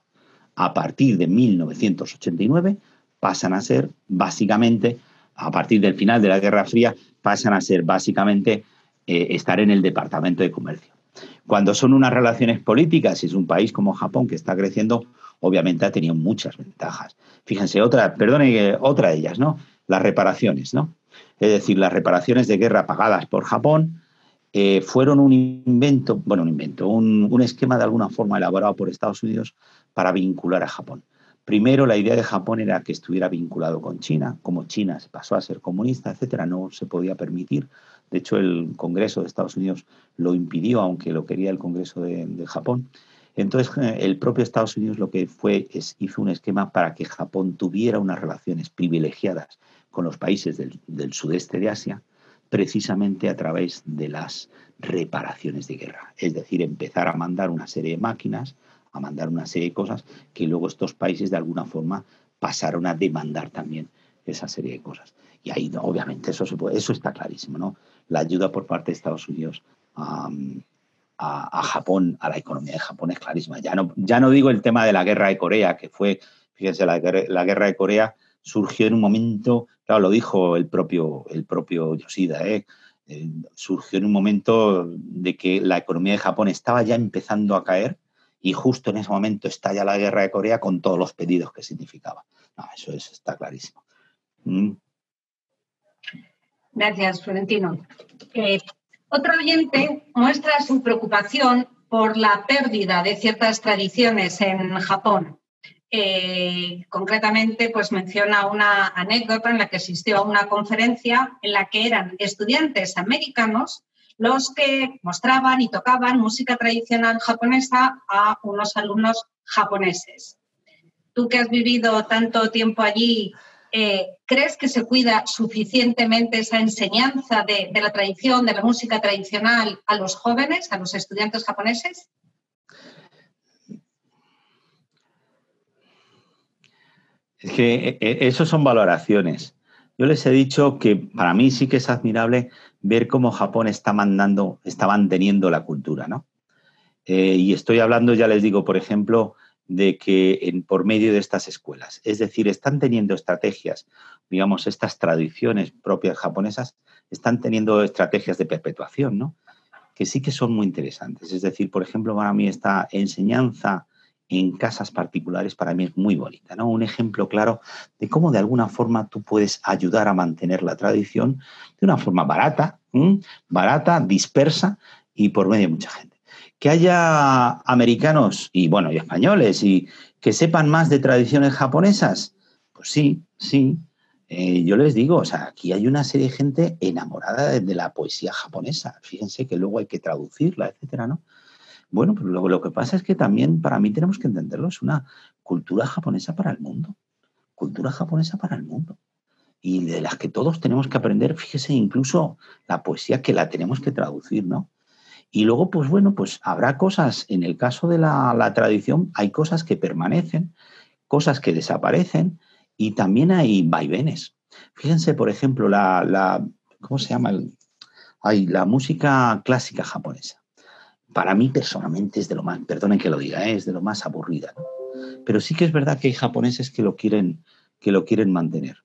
A partir de 1989 pasan a ser básicamente, a partir del final de la Guerra Fría, pasan a ser básicamente eh, estar en el Departamento de Comercio. Cuando son unas relaciones políticas, y es un país como Japón que está creciendo, obviamente ha tenido muchas ventajas. Fíjense, otra, perdone, otra de ellas, ¿no? Las reparaciones, ¿no? Es decir, las reparaciones de guerra pagadas por Japón eh, fueron un invento, bueno, un invento, un, un esquema de alguna forma elaborado por Estados Unidos para vincular a Japón. Primero, la idea de Japón era que estuviera vinculado con China. Como China se pasó a ser comunista, etcétera, no se podía permitir de hecho, el Congreso de Estados Unidos lo impidió, aunque lo quería el Congreso de, Japón. Entonces, eh, el propio Estados Unidos lo que fue es hizo un esquema para que Japón tuviera unas relaciones privilegiadas con los países del, del sudeste de Asia, precisamente a través de las reparaciones de guerra. Es decir, empezar a mandar una serie de máquinas, a mandar una serie de cosas que luego estos países de alguna forma pasaron a demandar también esa serie de cosas. Y ahí, obviamente, eso, se puede, eso está clarísimo, ¿no? La ayuda por parte de Estados Unidos a, Japón, a la economía de Japón es clarísima. Ya no, ya no digo el tema de la guerra de Corea, que fue, fíjense, la, guerra de Corea surgió en un momento, claro, lo dijo el propio, el propio Yoshida, ¿eh? ¿eh? surgió en un momento de que la economía de Japón estaba ya empezando a caer y justo en ese momento estalla la guerra de Corea con todos los pedidos que significaba. Eso es, está clarísimo. Gracias, Florentino. Eh, otro oyente muestra su preocupación por la pérdida de ciertas tradiciones en Japón. Eh, concretamente, pues menciona una anécdota en la que asistió una conferencia en la que eran estudiantes americanos los que mostraban y tocaban música tradicional japonesa a unos alumnos japoneses. Tú que has vivido tanto tiempo allí eh, ¿crees que se cuida suficientemente esa enseñanza de, la tradición, de la música tradicional a los jóvenes, a los estudiantes japoneses? Es que eh, eh, eso son valoraciones. Yo les he dicho que para mí sí que es admirable ver cómo Japón está mandando, está manteniendo la cultura, ¿no? y estoy hablando, ya les digo, por ejemplo, de que en, por medio de estas escuelas, es decir, están teniendo estrategias, digamos, estas tradiciones propias japonesas, están teniendo estrategias de perpetuación, ¿no? Que sí que son muy interesantes. Es decir, por ejemplo, para mí esta enseñanza en casas particulares para mí es muy bonita, ¿no? Un ejemplo claro de cómo de alguna forma tú puedes ayudar a mantener la tradición de una forma barata, barata, dispersa y por medio de mucha gente que haya americanos y bueno, y españoles y que sepan más de tradiciones japonesas, pues sí, sí. Eh, yo les digo, o sea, aquí hay una serie de gente enamorada de, la poesía japonesa. Fíjense que luego hay que traducirla, etcétera, ¿no? Bueno, pero luego lo que pasa es que también para mí tenemos que entenderlo, es una cultura japonesa para el mundo. Cultura japonesa para el mundo. Y de las que todos tenemos que aprender, fíjese, incluso la poesía que la tenemos que traducir, ¿no? Y luego, pues bueno, pues habrá cosas, en el caso de la, tradición, hay cosas que permanecen, cosas que desaparecen y también hay vaivenes. Fíjense, por ejemplo, la, ¿cómo se llama? la música clásica japonesa. Para mí personalmente es de lo más, perdonen que lo diga, ¿eh? es de lo más aburrida. Pero sí que es verdad que hay japoneses que lo quieren, que lo quieren mantener.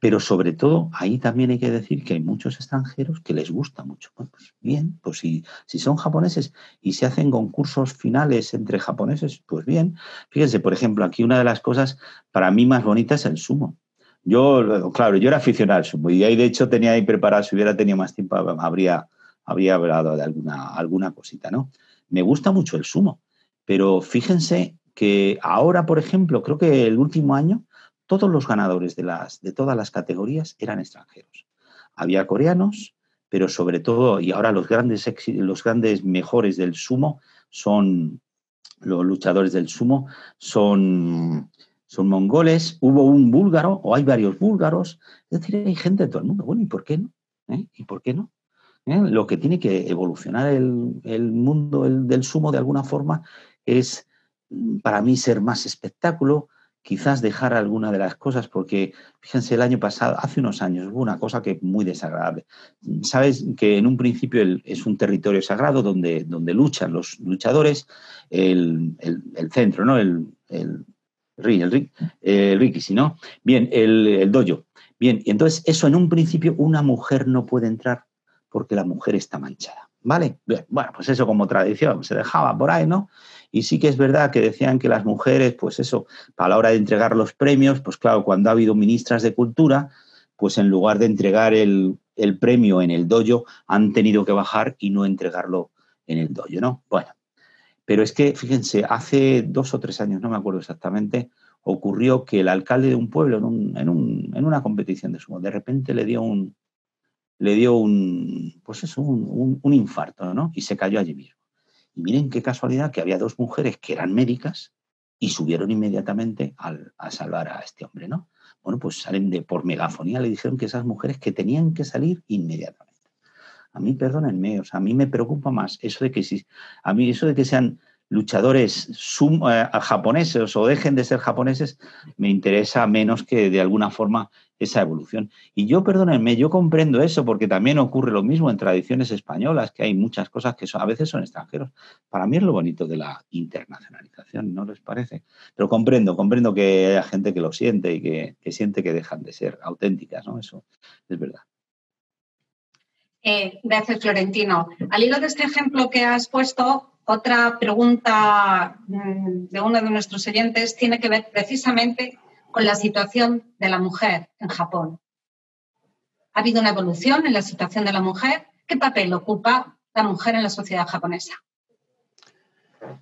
Pero sobre todo, ahí también hay que decir que hay muchos extranjeros que les gusta mucho. pues bien, pues si, si son japoneses y se hacen concursos finales entre japoneses, pues bien. Fíjense, por ejemplo, aquí una de las cosas para mí más bonitas es el sumo. Yo, claro, yo era aficionado al sumo y ahí de hecho tenía ahí preparado, si hubiera tenido más tiempo, habría, habría hablado de alguna, alguna cosita, ¿no? Me gusta mucho el sumo, pero fíjense que ahora, por ejemplo, creo que el último año todos los ganadores de, todas las categorías eran extranjeros. Había coreanos, pero sobre todo, y ahora los grandes, mejores del sumo son, los luchadores del sumo son, son mongoles, hubo un búlgaro o hay varios búlgaros, es decir, hay gente de todo el mundo. Bueno, ¿y por qué no? ¿Eh? ¿Y por qué no? ¿Eh? Lo que tiene que evolucionar el, mundo del sumo de alguna forma es, para mí, ser más espectáculo, quizás dejar alguna de las cosas, porque fíjense, el año pasado, hace unos años, hubo una cosa que muy desagradable. Sabes que en un principio es un territorio sagrado donde, donde luchan los luchadores, el, centro, ¿no? El, el, el, el, ¿no? Bien, el, el dojo. Bien, y entonces eso en un principio una mujer no puede entrar porque la mujer está manchada. ¿Vale? bueno, pues eso como tradición se dejaba por ahí, ¿no? Y sí que es verdad que decían que las mujeres, pues eso, a la hora de entregar los premios, pues claro, cuando ha habido ministras de cultura, pues en lugar de entregar el, premio en el dojo, han tenido que bajar y no entregarlo en el dojo, ¿no? Bueno, pero es que, fíjense, hace dos o tres años, no me acuerdo exactamente, ocurrió que el alcalde de un pueblo en, una competición de sumo, de repente le dio un, le dio un, pues eso, un, un, infarto, ¿no? Y se cayó allí mismo. Y miren qué casualidad que había dos mujeres que eran médicas y subieron inmediatamente a salvar a este hombre, ¿no? Bueno, pues salen de por megafonía, le dijeron que esas mujeres que tenían que salir inmediatamente. A mí, perdónenme, o sea, a mí me preocupa más eso de que si, a mí eso de que sean luchadores eh, japoneses o dejen de ser japoneses, me interesa menos que de alguna forma esa evolución. Y yo, perdónenme, yo comprendo eso porque también ocurre lo mismo en tradiciones españolas, que hay muchas cosas que a veces son extranjeros. Para mí es lo bonito de la internacionalización, ¿no les parece? Pero comprendo, comprendo que haya gente que lo siente y que, siente que dejan de ser auténticas, ¿no? Eso es verdad. Eh, gracias, Florentino. Al hilo de este ejemplo que has puesto, otra pregunta mm, de uno de nuestros oyentes tiene que ver precisamente con la situación de la mujer en Japón. ¿Ha habido una evolución en la situación de la mujer? ¿Qué papel ocupa la mujer en la sociedad japonesa?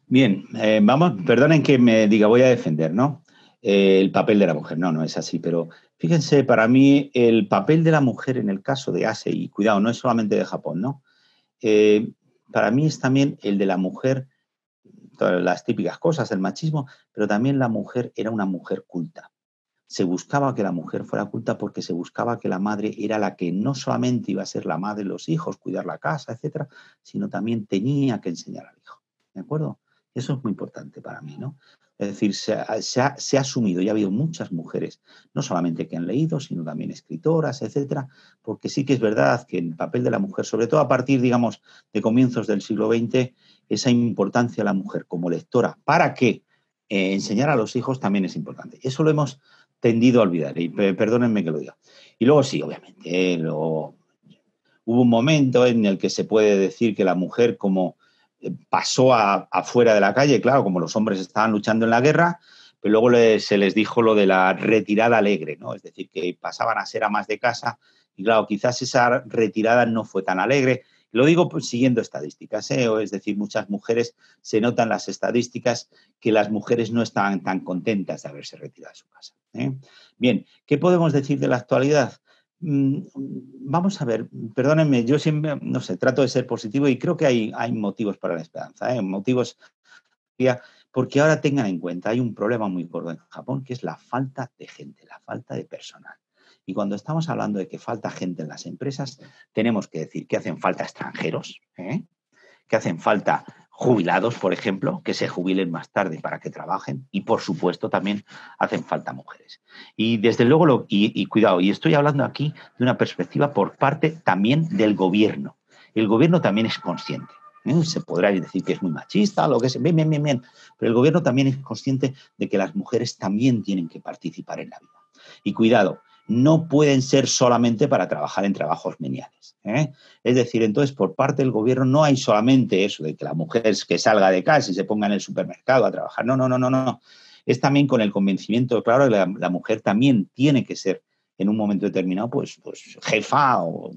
Bien, eh, vamos, perdonen que me diga, voy a defender, ¿no? Eh, el papel de la mujer, no, no es así, pero fíjense, para mí el papel de la mujer en el caso de Ace, y cuidado, no es solamente de Japón, ¿no? Eh, para mí es también el de la mujer, todas las típicas cosas, el machismo, pero también la mujer era una mujer culta. Se buscaba que la mujer fuera culta porque se buscaba que la madre era la que no solamente iba a ser la madre de los hijos, cuidar la casa, etcétera, sino también tenía que enseñar al hijo. ¿De acuerdo? Eso es muy importante para mí, ¿no? Es decir, se ha, se, ha, asumido y ha habido muchas mujeres, no solamente que han leído, sino también escritoras, etcétera, porque sí que es verdad que el papel de la mujer, sobre todo a partir, digamos, de comienzos del siglo XX, esa importancia de la mujer como lectora, para que eh, enseñar a los hijos también es importante. Eso lo hemos tendido a olvidar, y perdónenme que lo diga. Y luego sí, obviamente, eh, hubo un momento en el que se puede decir que la mujer como pasó afuera de la calle, claro, como los hombres estaban luchando en la guerra, pero luego se les dijo lo de la retirada alegre, ¿no? Es decir, que pasaban a ser amas de casa y claro, quizás esa retirada no fue tan alegre. Lo digo pues, siguiendo estadísticas, ¿eh? es decir, muchas mujeres se notan las estadísticas que las mujeres no estaban tan contentas de haberse retirado de su casa. ¿Eh? Bien, ¿qué podemos decir de la actualidad? Mm, vamos a ver, perdónenme, yo siempre, no sé, trato de ser positivo y creo que hay, hay motivos para la esperanza, ¿eh? motivos, porque ahora tengan en cuenta, hay un problema muy gordo en Japón, que es la falta de gente, la falta de personal. Y cuando estamos hablando de que falta gente en las empresas, tenemos que decir que hacen falta extranjeros, ¿eh? que hacen falta jubilados, por ejemplo, que se jubilen más tarde para que trabajen y, por supuesto, también hacen falta mujeres. Y desde luego, lo, y, cuidado, y estoy hablando aquí de una perspectiva por parte también del gobierno. El gobierno también es consciente. ¿eh? Se podrá decir que es muy machista, lo que sea, bien, bien, bien, bien, pero el gobierno también es consciente de que las mujeres también tienen que participar en la vida. Y cuidado, no pueden ser solamente para trabajar en trabajos meniales. ¿eh? Es decir, entonces por parte del gobierno no hay solamente eso de que la mujer que salga de casa y se ponga en el supermercado a trabajar. No, no, no, no, no. Es también con el convencimiento, claro, que la, mujer también tiene que ser en un momento determinado, pues, pues jefa o,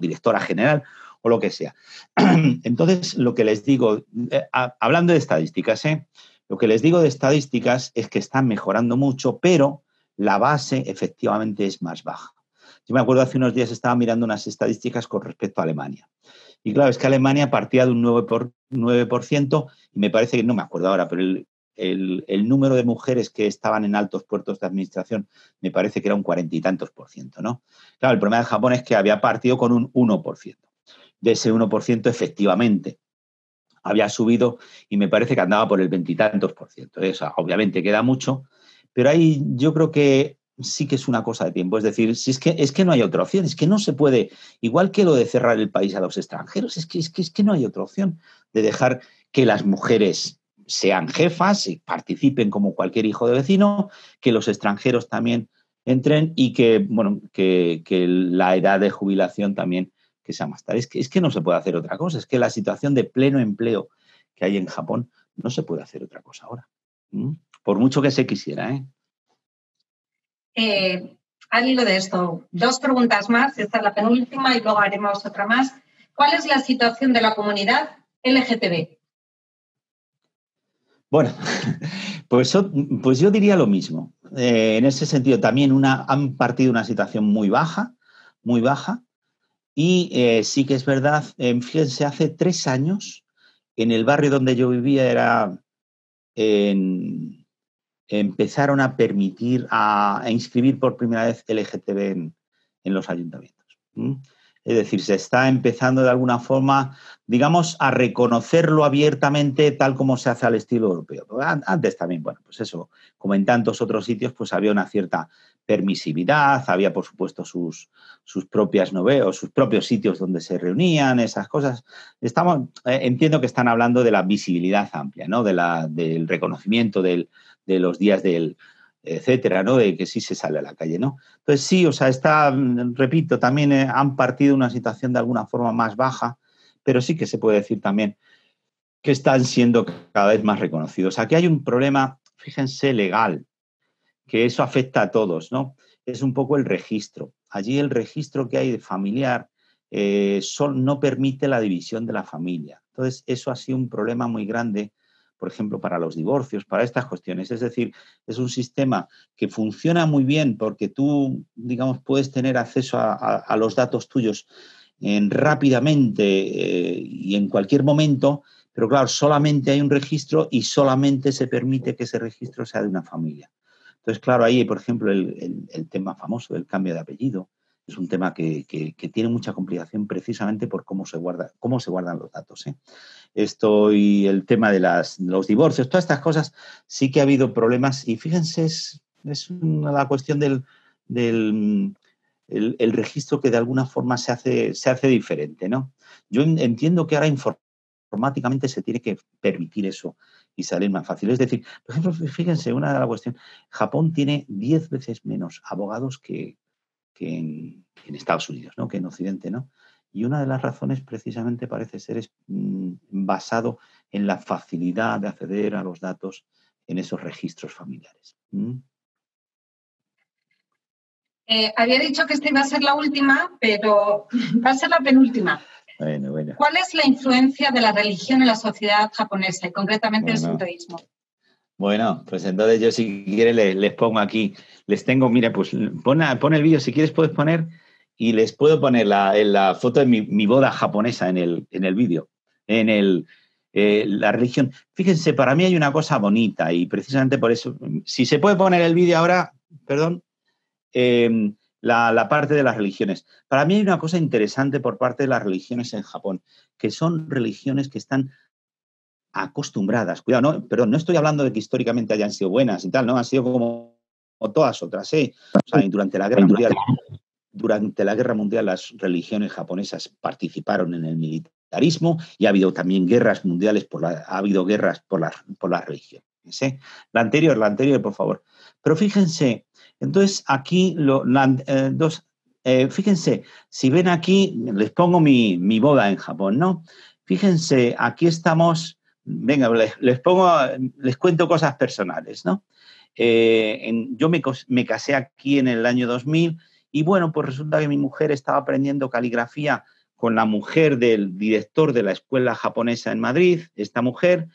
directora general o lo que sea. [CLEARS THROAT] Entonces, lo que les digo, eh, hablando de estadísticas, ¿eh? lo que les digo de estadísticas es que están mejorando mucho, pero la base efectivamente es más baja. Yo me acuerdo hace unos días estaba mirando unas estadísticas con respecto a Alemania. Y claro, es que Alemania partía de un 9%, por, 9% y me parece que, no me acuerdo ahora, pero el, el, número de mujeres que estaban en altos puertos de administración me parece que era un cuarenta y tantos por ciento, ¿no? Claro, el problema de Japón es que había partido con un 1%. De ese 1%, efectivamente, había subido y me parece que andaba por el veintitantos por ciento. Obviamente queda mucho, pero ahí yo creo que sí que es una cosa de tiempo. Es decir, si es que, es que no hay otra opción, es que no se puede, igual que lo de cerrar el país a los extranjeros, es que, es que, es que no hay otra opción de dejar que las mujeres sean jefas y participen como cualquier hijo de vecino, que los extranjeros también entren y que, bueno, que, la edad de jubilación también que sea más tarde. Es que, es que no se puede hacer otra cosa, es que la situación de pleno empleo que hay en Japón no se puede hacer otra cosa ahora por mucho que se quisiera. ¿eh? Eh, al hilo de esto, dos preguntas más, esta es la penúltima y luego haremos otra más. ¿Cuál es la situación de la comunidad LGTB? Bueno, [LAUGHS] pues, pues yo diría lo mismo. Eh, en ese sentido, también una, han partido una situación muy baja, muy baja, y eh, sí que es verdad, fíjense, hace tres años, en el barrio donde yo vivía era en, empezaron a permitir, a, inscribir por primera vez LGTB en, en los ayuntamientos. Es decir, se está empezando de alguna forma, digamos, a reconocerlo abiertamente tal como se hace al estilo europeo. Antes también, bueno, pues eso, como en tantos otros sitios, pues había una cierta permisividad, había por supuesto sus, sus propias novelas, sus propios sitios donde se reunían, esas cosas. Estamos, eh, entiendo que están hablando de la visibilidad amplia, ¿no? Del reconocimiento del, de los días del etcétera, ¿no? De que sí se sale a la calle, ¿no? Entonces sí, o sea, está, repito, también eh, han partido una situación de alguna forma más baja, pero sí que se puede decir también que están siendo cada vez más reconocidos. Aquí hay un problema, fíjense, legal, que eso afecta a todos, ¿no? Es un poco el registro. Allí el registro que hay de familiar eh, no permite la división de la familia. Entonces, eso ha sido un problema muy grande por ejemplo, para los divorcios, para estas cuestiones. Es decir, es un sistema que funciona muy bien porque tú, digamos, puedes tener acceso a, los datos tuyos en, rápidamente eh, y en cualquier momento, pero claro, solamente hay un registro y solamente se permite que ese registro sea de una familia. Entonces, claro, ahí, por ejemplo, el tema famoso del cambio de apellido, es un tema que, tiene mucha complicación precisamente por cómo se, guarda, cómo se guardan los datos. ¿eh? Esto y el tema de las, los divorcios, todas estas cosas, sí que ha habido problemas y fíjense, es, la cuestión del, del el, registro que de alguna forma se hace, se hace diferente. ¿no? Yo entiendo que ahora informáticamente se tiene que permitir eso y salir más fácil. Es decir, por ejemplo, fíjense, una de las cuestiones, Japón tiene 10 veces menos abogados que, que en, Estados Unidos, ¿no? que en Occidente. ¿no? Y una de las razones precisamente parece ser es, mm, basado en la facilidad de acceder a los datos en esos registros familiares. Eh, había dicho que esta iba a ser la última, pero [LAUGHS] va a ser la penúltima. Bueno, bueno. ¿Cuál es la influencia de la religión en la sociedad japonesa y concretamente el sintoísmo? Bueno, pues entonces yo si quieres les, pongo aquí, les tengo, mira, pues pon, pon el vídeo, si quieres puedes poner y les puedo poner la, foto de mi, boda japonesa en el, en el vídeo, en el, eh, la religión. Fíjense, para mí hay una cosa bonita y precisamente por eso, si se puede poner el vídeo ahora, perdón, em, la, parte de las religiones. Para mí hay una cosa interesante por parte de las religiones en Japón, que son religiones que están acostumbradas, cuidado, no, perdón, no estoy hablando de que históricamente hayan sido buenas y tal, no, han sido como, todas otras, ¿eh? durante la guerra mundial, durante la guerra mundial las religiones japonesas participaron en el militarismo y ha habido también guerras mundiales por la, ha habido guerras por las por la religiones. ¿eh? La anterior, la anterior, por favor. Pero fíjense, entonces aquí lo, eh, dos, eh, fíjense, si ven aquí, les pongo mi, mi boda en Japón, ¿no? Fíjense, aquí estamos venga, les, pongo, les cuento cosas personales, ¿no? Eh, yo me, casé aquí en el año 2000 y bueno, pues resulta que mi mujer estaba aprendiendo caligrafía con la mujer del director de la escuela japonesa en Madrid, esta mujer.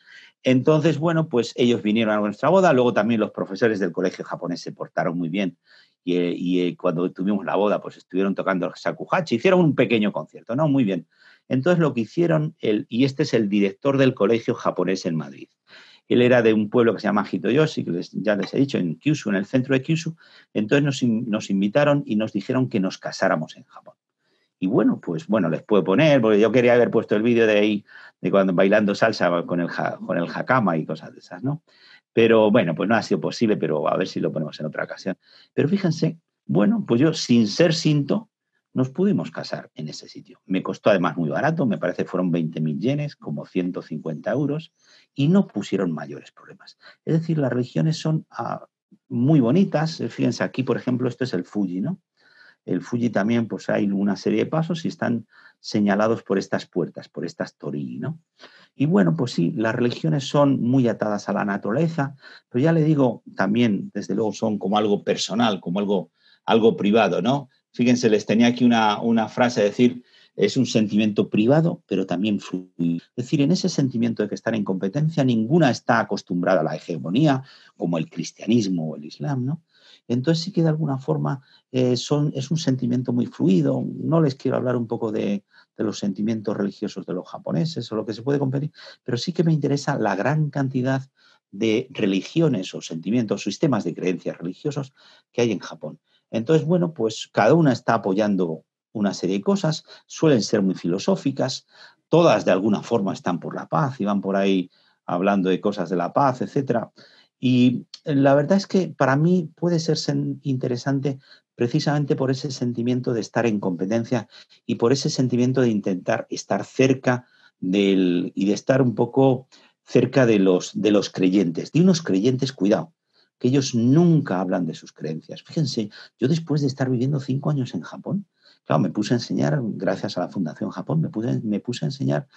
Entonces, bueno, pues ellos vinieron a nuestra boda, luego también los profesores del colegio japonés se portaron muy bien y, y eh, cuando tuvimos la boda, pues estuvieron tocando el shakuhachi, hicieron un pequeño concierto, ¿no? Muy bien. Entonces lo que hicieron, el, y este es el director del colegio japonés en Madrid. Él era de un pueblo que se llama Hitoyoshi, que ya les he dicho, en Kyushu, en el centro de Kyushu. Entonces nos, invitaron y nos dijeron que nos casáramos en Japón. Y bueno, pues bueno, les puedo poner, porque yo quería haber puesto el vídeo de ahí, de cuando bailando salsa con el, con el hakama y cosas de esas, ¿no? Pero bueno, pues no ha sido posible, pero a ver si lo ponemos en otra ocasión. Pero fíjense, bueno, pues yo sin ser cinto, nos pudimos casar en ese sitio. Me costó además muy barato, me parece fueron 20.000 yenes, como 150 euros, y no pusieron mayores problemas. Es decir, las religiones son ah, muy bonitas. Fíjense, aquí, por ejemplo, esto es el Fuji, ¿no? El Fuji también, pues hay una serie de pasos y están señalados por estas puertas, por estas torii, ¿no? Y bueno, pues sí, las religiones son muy atadas a la naturaleza, pero ya le digo, también, desde luego, son como algo personal, como algo, algo privado, ¿no? Fíjense, les tenía aquí una, una frase, decir, es un sentimiento privado, pero también fluido. Es decir, en ese sentimiento de que están en competencia, ninguna está acostumbrada a la hegemonía, como el cristianismo o el islam, ¿no? Entonces sí que de alguna forma eh, son, es un sentimiento muy fluido. No les quiero hablar un poco de, de, los sentimientos religiosos de los japoneses o lo que se puede competir, pero sí que me interesa la gran cantidad de religiones o sentimientos, sistemas de creencias religiosos que hay en Japón. Entonces, bueno, pues cada una está apoyando una serie de cosas, suelen ser muy filosóficas, todas de alguna forma están por la paz y van por ahí hablando de cosas de la paz, etcétera. Y la verdad es que para mí puede ser interesante precisamente por ese sentimiento de estar en competencia y por ese sentimiento de intentar estar cerca del, y de estar un poco cerca de los, de los creyentes, de unos creyentes, cuidado, que ellos nunca hablan de sus creencias. Fíjense, yo después de estar viviendo cinco años en Japón, claro, me puse a enseñar, gracias a la Fundación Japón, me, puse, a enseñar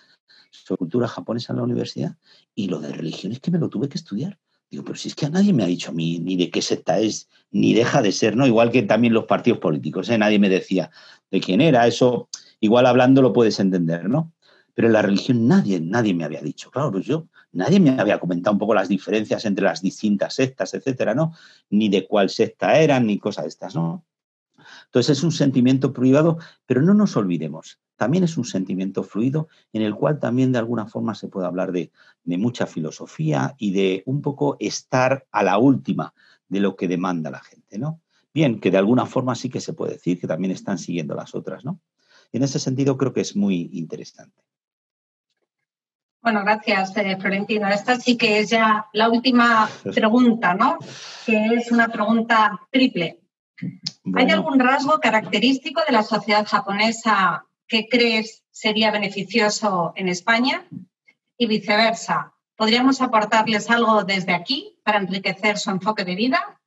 sobre cultura japonesa en la universidad y lo de religión es que me lo tuve que estudiar. Digo, pero si es que a nadie me ha dicho a mí ni de qué secta es, ni deja de ser, ¿no? Igual que también los partidos políticos, ¿eh? Nadie me decía de quién era, eso igual hablando lo puedes entender, ¿no? Pero en la religión nadie, nadie me había dicho. Claro, pues yo nadie me había comentado un poco las diferencias entre las distintas sectas, etcétera, ¿no? Ni de cuál secta eran, ni cosas de estas, ¿no? Entonces es un sentimiento privado, pero no nos olvidemos, también es un sentimiento fluido en el cual también de alguna forma se puede hablar de, de mucha filosofía y de un poco estar a la última de lo que demanda la gente, ¿no? Bien, que de alguna forma sí que se puede decir que también están siguiendo las otras, ¿no? En ese sentido creo que es muy interesante. Bueno, gracias, eh, Florentino. Esta sí que es ya la última pregunta, ¿no? Que es una pregunta triple. ¿Hay algún rasgo característico de la sociedad japonesa que crees sería beneficioso en España? Y viceversa, ¿podríamos aportarles algo desde aquí para enriquecer su enfoque de vida?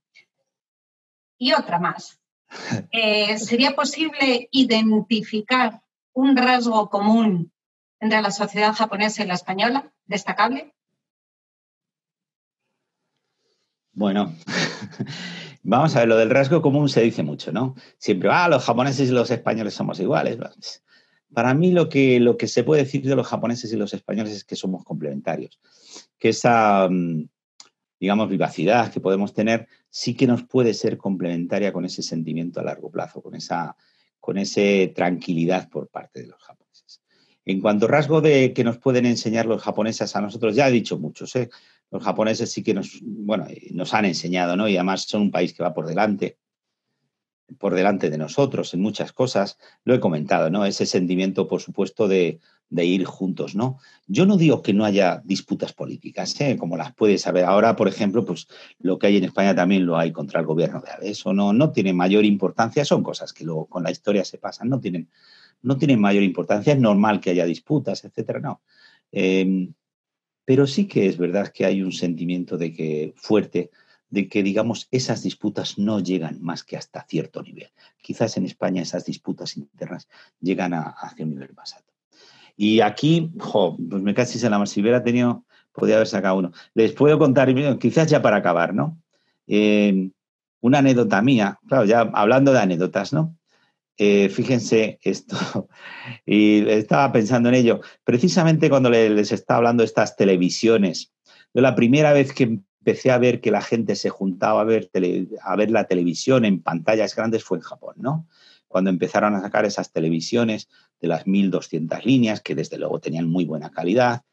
Y otra más. [LAUGHS] Eh, ¿Sería posible identificar un rasgo común entre la sociedad japonesa y la española, destacable? Bueno, [LAUGHS] vamos a ver, lo del rasgo común se dice mucho, ¿no? Siempre, ah, los japoneses y los españoles somos iguales. Para mí lo que, lo que se puede decir de los japoneses y los españoles es que somos complementarios, que esa, mm, digamos, vivacidad que podemos tener sí que nos puede ser complementaria con ese sentimiento a largo plazo, con esa, con tranquilidad por parte de los japoneses. En cuanto a rasgo de que nos pueden enseñar los japoneses a nosotros, ya he dicho muchos, ¿eh? los japoneses sí que nos, bueno, nos han enseñado, ¿no? Y además son un país que va por delante. por delante de nosotros en muchas cosas. Lo he comentado, ¿no? Ese sentimiento, por supuesto, de, ir juntos, ¿no? Yo no digo que no haya disputas políticas, ¿eh? como las puedes saber. Ahora, por ejemplo, pues lo que hay en España también lo hay contra el gobierno de Eso no, no tiene mayor importancia, son cosas que luego con la historia se pasan, no tienen, no tienen mayor importancia. Es normal que haya disputas, etcétera, no. Em, pero sí que es verdad que hay un sentimiento de que fuerte de que, digamos, esas disputas no llegan más que hasta cierto nivel. Quizás en España esas disputas internas llegan a, hacia un nivel más alto. Y aquí, pues me casi se la. Si hubiera tenido, podría haber sacado uno. Les puedo contar, quizás ya para acabar, ¿no? Eh, una anécdota mía, claro, ya hablando de anécdotas, ¿no? Eh, fíjense esto, [LAUGHS] y estaba pensando en ello, precisamente cuando les estaba hablando de estas televisiones. Yo la primera vez que empecé a ver que la gente se juntaba a ver, a ver la televisión en pantallas grandes fue en Japón, ¿no? Cuando empezaron a sacar esas televisiones de las 1200 líneas, que desde luego tenían muy buena calidad,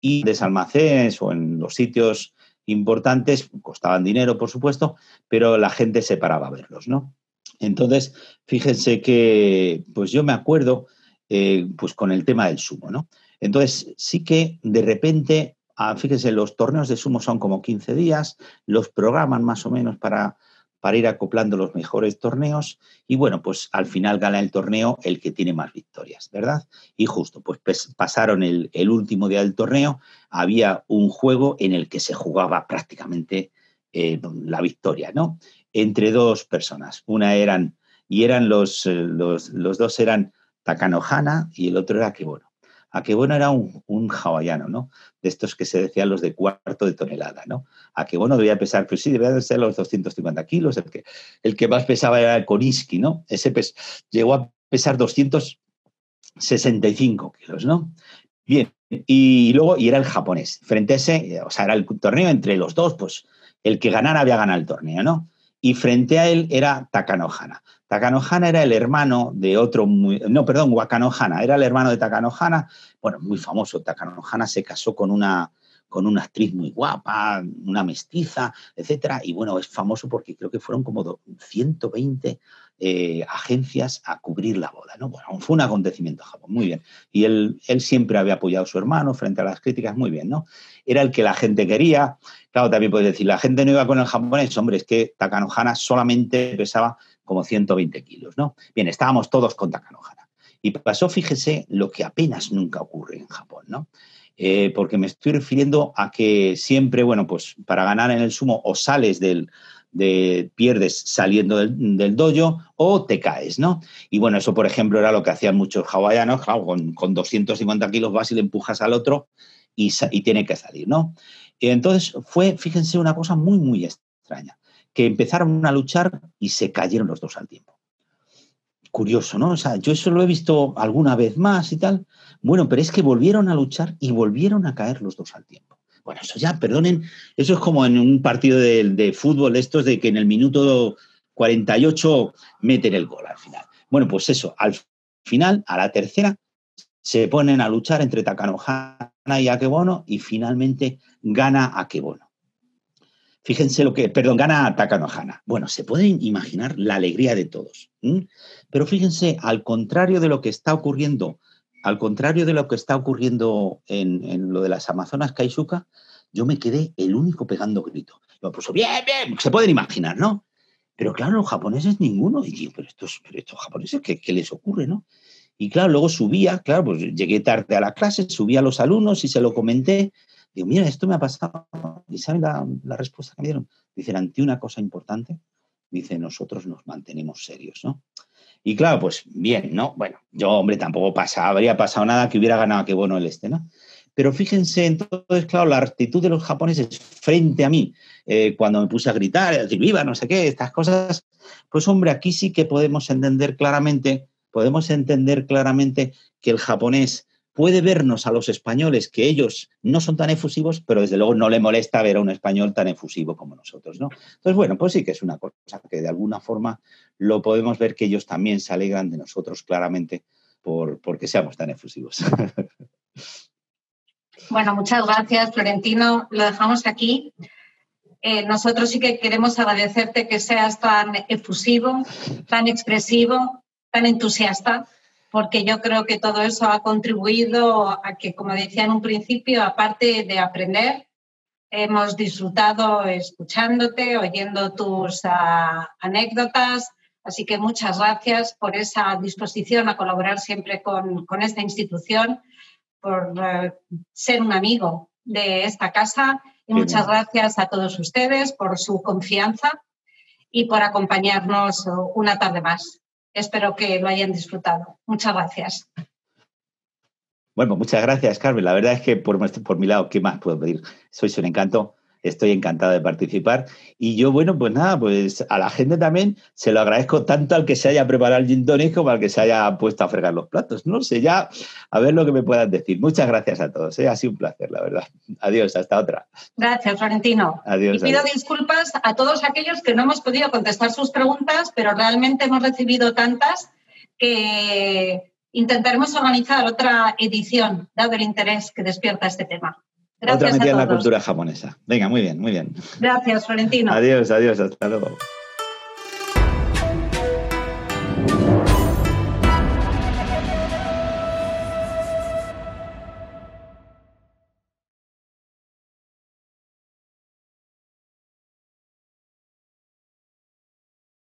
y de almacenes o en los sitios importantes, costaban dinero, por supuesto, pero la gente se paraba a verlos, ¿no? Entonces, fíjense que, pues yo me acuerdo, eh, pues con el tema del sumo, ¿no? Entonces, sí que de repente Ah, fíjense, los torneos de sumo son como 15 días, los programan más o menos para, para ir acoplando los mejores torneos y bueno, pues al final gana el torneo el que tiene más victorias, ¿verdad? Y justo, pues pasaron el, último día del torneo, había un juego en el que se jugaba prácticamente eh, la victoria, ¿no? Entre dos personas, una eran, y eran los, eh, los, los dos eran Takanohana y el otro era Kebono a que bueno era un, un, hawaiano, ¿no? De estos que se decían los de cuarto de tonelada, ¿no? A que bueno debía pesar, pues sí, debía ser los 250 kilos, el que, el que más pesaba era el Koniski, ¿no? Ese llegó a pesar 265 kilos, ¿no? Bien, y luego, y era el japonés. Frente a ese, o sea, era el torneo entre los dos, pues el que ganara había ganado el torneo, ¿no? Y frente a él era Takanohana. Takanohana era el hermano de otro, muy, no, perdón, Wakanohana, era el hermano de Takanohana, bueno, muy famoso. Takanohana se casó con una, con una actriz muy guapa, una mestiza, etcétera, y bueno, es famoso porque creo que fueron como 120 eh, agencias a cubrir la boda, ¿no? Bueno, fue un acontecimiento en Japón, muy bien. Y él, él siempre había apoyado a su hermano frente a las críticas, muy bien, ¿no? Era el que la gente quería. Claro, también puedes decir, la gente no iba con el japonés, hombre, es que Takanohana solamente pesaba como 120 kilos, ¿no? Bien, estábamos todos con Takanohana. Y pasó, fíjese, lo que apenas nunca ocurre en Japón, ¿no? Eh, porque me estoy refiriendo a que siempre, bueno, pues para ganar en el sumo o sales del, de pierdes saliendo del, del, dojo o te caes, ¿no? Y bueno, eso por ejemplo era lo que hacían muchos hawaianos, con, con 250 kilos vas y le empujas al otro y, y, tiene que salir, ¿no? Y entonces fue, fíjense, una cosa muy, muy extraña que empezaron a luchar y se cayeron los dos al tiempo. Curioso, ¿no? O sea, yo eso lo he visto alguna vez más y tal. Bueno, pero es que volvieron a luchar y volvieron a caer los dos al tiempo. Bueno, eso ya, perdonen, eso es como en un partido de, de fútbol, estos de que en el minuto 48 meten el gol al final. Bueno, pues eso, al final, a la tercera, se ponen a luchar entre Takanohana y Akebono y finalmente gana Akebono. Fíjense lo que, perdón, gana Takanohana. Bueno, se pueden imaginar la alegría de todos. Pero fíjense, al contrario de lo que está ocurriendo, al contrario de lo que está ocurriendo en, lo de las Amazonas Kaisuka, yo me quedé el único pegando grito. Yo, pues bien, bien, se pueden imaginar, ¿no? Pero claro, los japoneses ninguno. Y digo, pero estos, pero estos japoneses, ¿qué, ¿qué, les ocurre, no? Y claro, luego subía, claro, pues llegué tarde a la clase, subía a los alumnos y se lo comenté. Digo, mira, esto me ha pasado. ¿Y saben la, respuesta que me dieron? Dicen, ante una cosa importante, dice, nosotros nos mantenemos serios, ¿no? Y claro, pues bien, ¿no? Bueno, yo, hombre, tampoco pasa, habría pasado nada que hubiera ganado qué bueno el este, ¿no? Pero fíjense, entonces, claro, la actitud de los japoneses frente a mí, eh, cuando me puse a gritar, a decir, viva, no sé qué, estas cosas, pues hombre, aquí sí que podemos entender claramente, podemos entender claramente que el japonés puede vernos a los españoles que ellos no son tan efusivos, pero desde luego no le molesta ver a un español tan efusivo como nosotros, ¿no? Entonces, bueno, pues sí que es una cosa que de alguna forma lo podemos ver que ellos también se alegran de nosotros claramente por porque seamos tan efusivos. [LAUGHS] Bueno, muchas gracias, Florentino. Lo dejamos aquí. Eh, nosotros sí que queremos agradecerte que seas tan efusivo, tan expresivo, tan entusiasta, porque yo creo que todo eso ha contribuido a que, como decía en un principio, aparte de aprender, hemos disfrutado escuchándote, oyendo tus ah, anécdotas. Así que muchas gracias por esa disposición a colaborar siempre con, esta institución, por eh, ser un amigo de esta casa y muchas gracias a todos ustedes por su confianza y por acompañarnos una tarde más. Espero que lo hayan disfrutado. Muchas gracias. Bueno, muchas gracias, Carmen. La verdad es que por, por mi lado, ¿qué más puedo pedir? Sois un encanto estoy encantado de participar. Y yo, bueno, pues nada, pues a la gente también se lo agradezco tanto al que se haya preparado el gin tonic como al que se haya puesto a fregar los platos. No sé, ya a ver lo que me puedan decir. Muchas gracias a todos, ¿eh? ha sido un placer, la verdad. Adiós, hasta otra. Gracias, Florentino. Adiós. Y pido disculpas a todos aquellos que no hemos podido contestar sus preguntas, pero realmente hemos recibido tantas que intentaremos organizar otra edición, dado el interés que despierta este tema. Otra metida en la cultura japonesa. Venga, muy bien, muy bien. Gracias, Florentino. Adiós, adiós, hasta luego.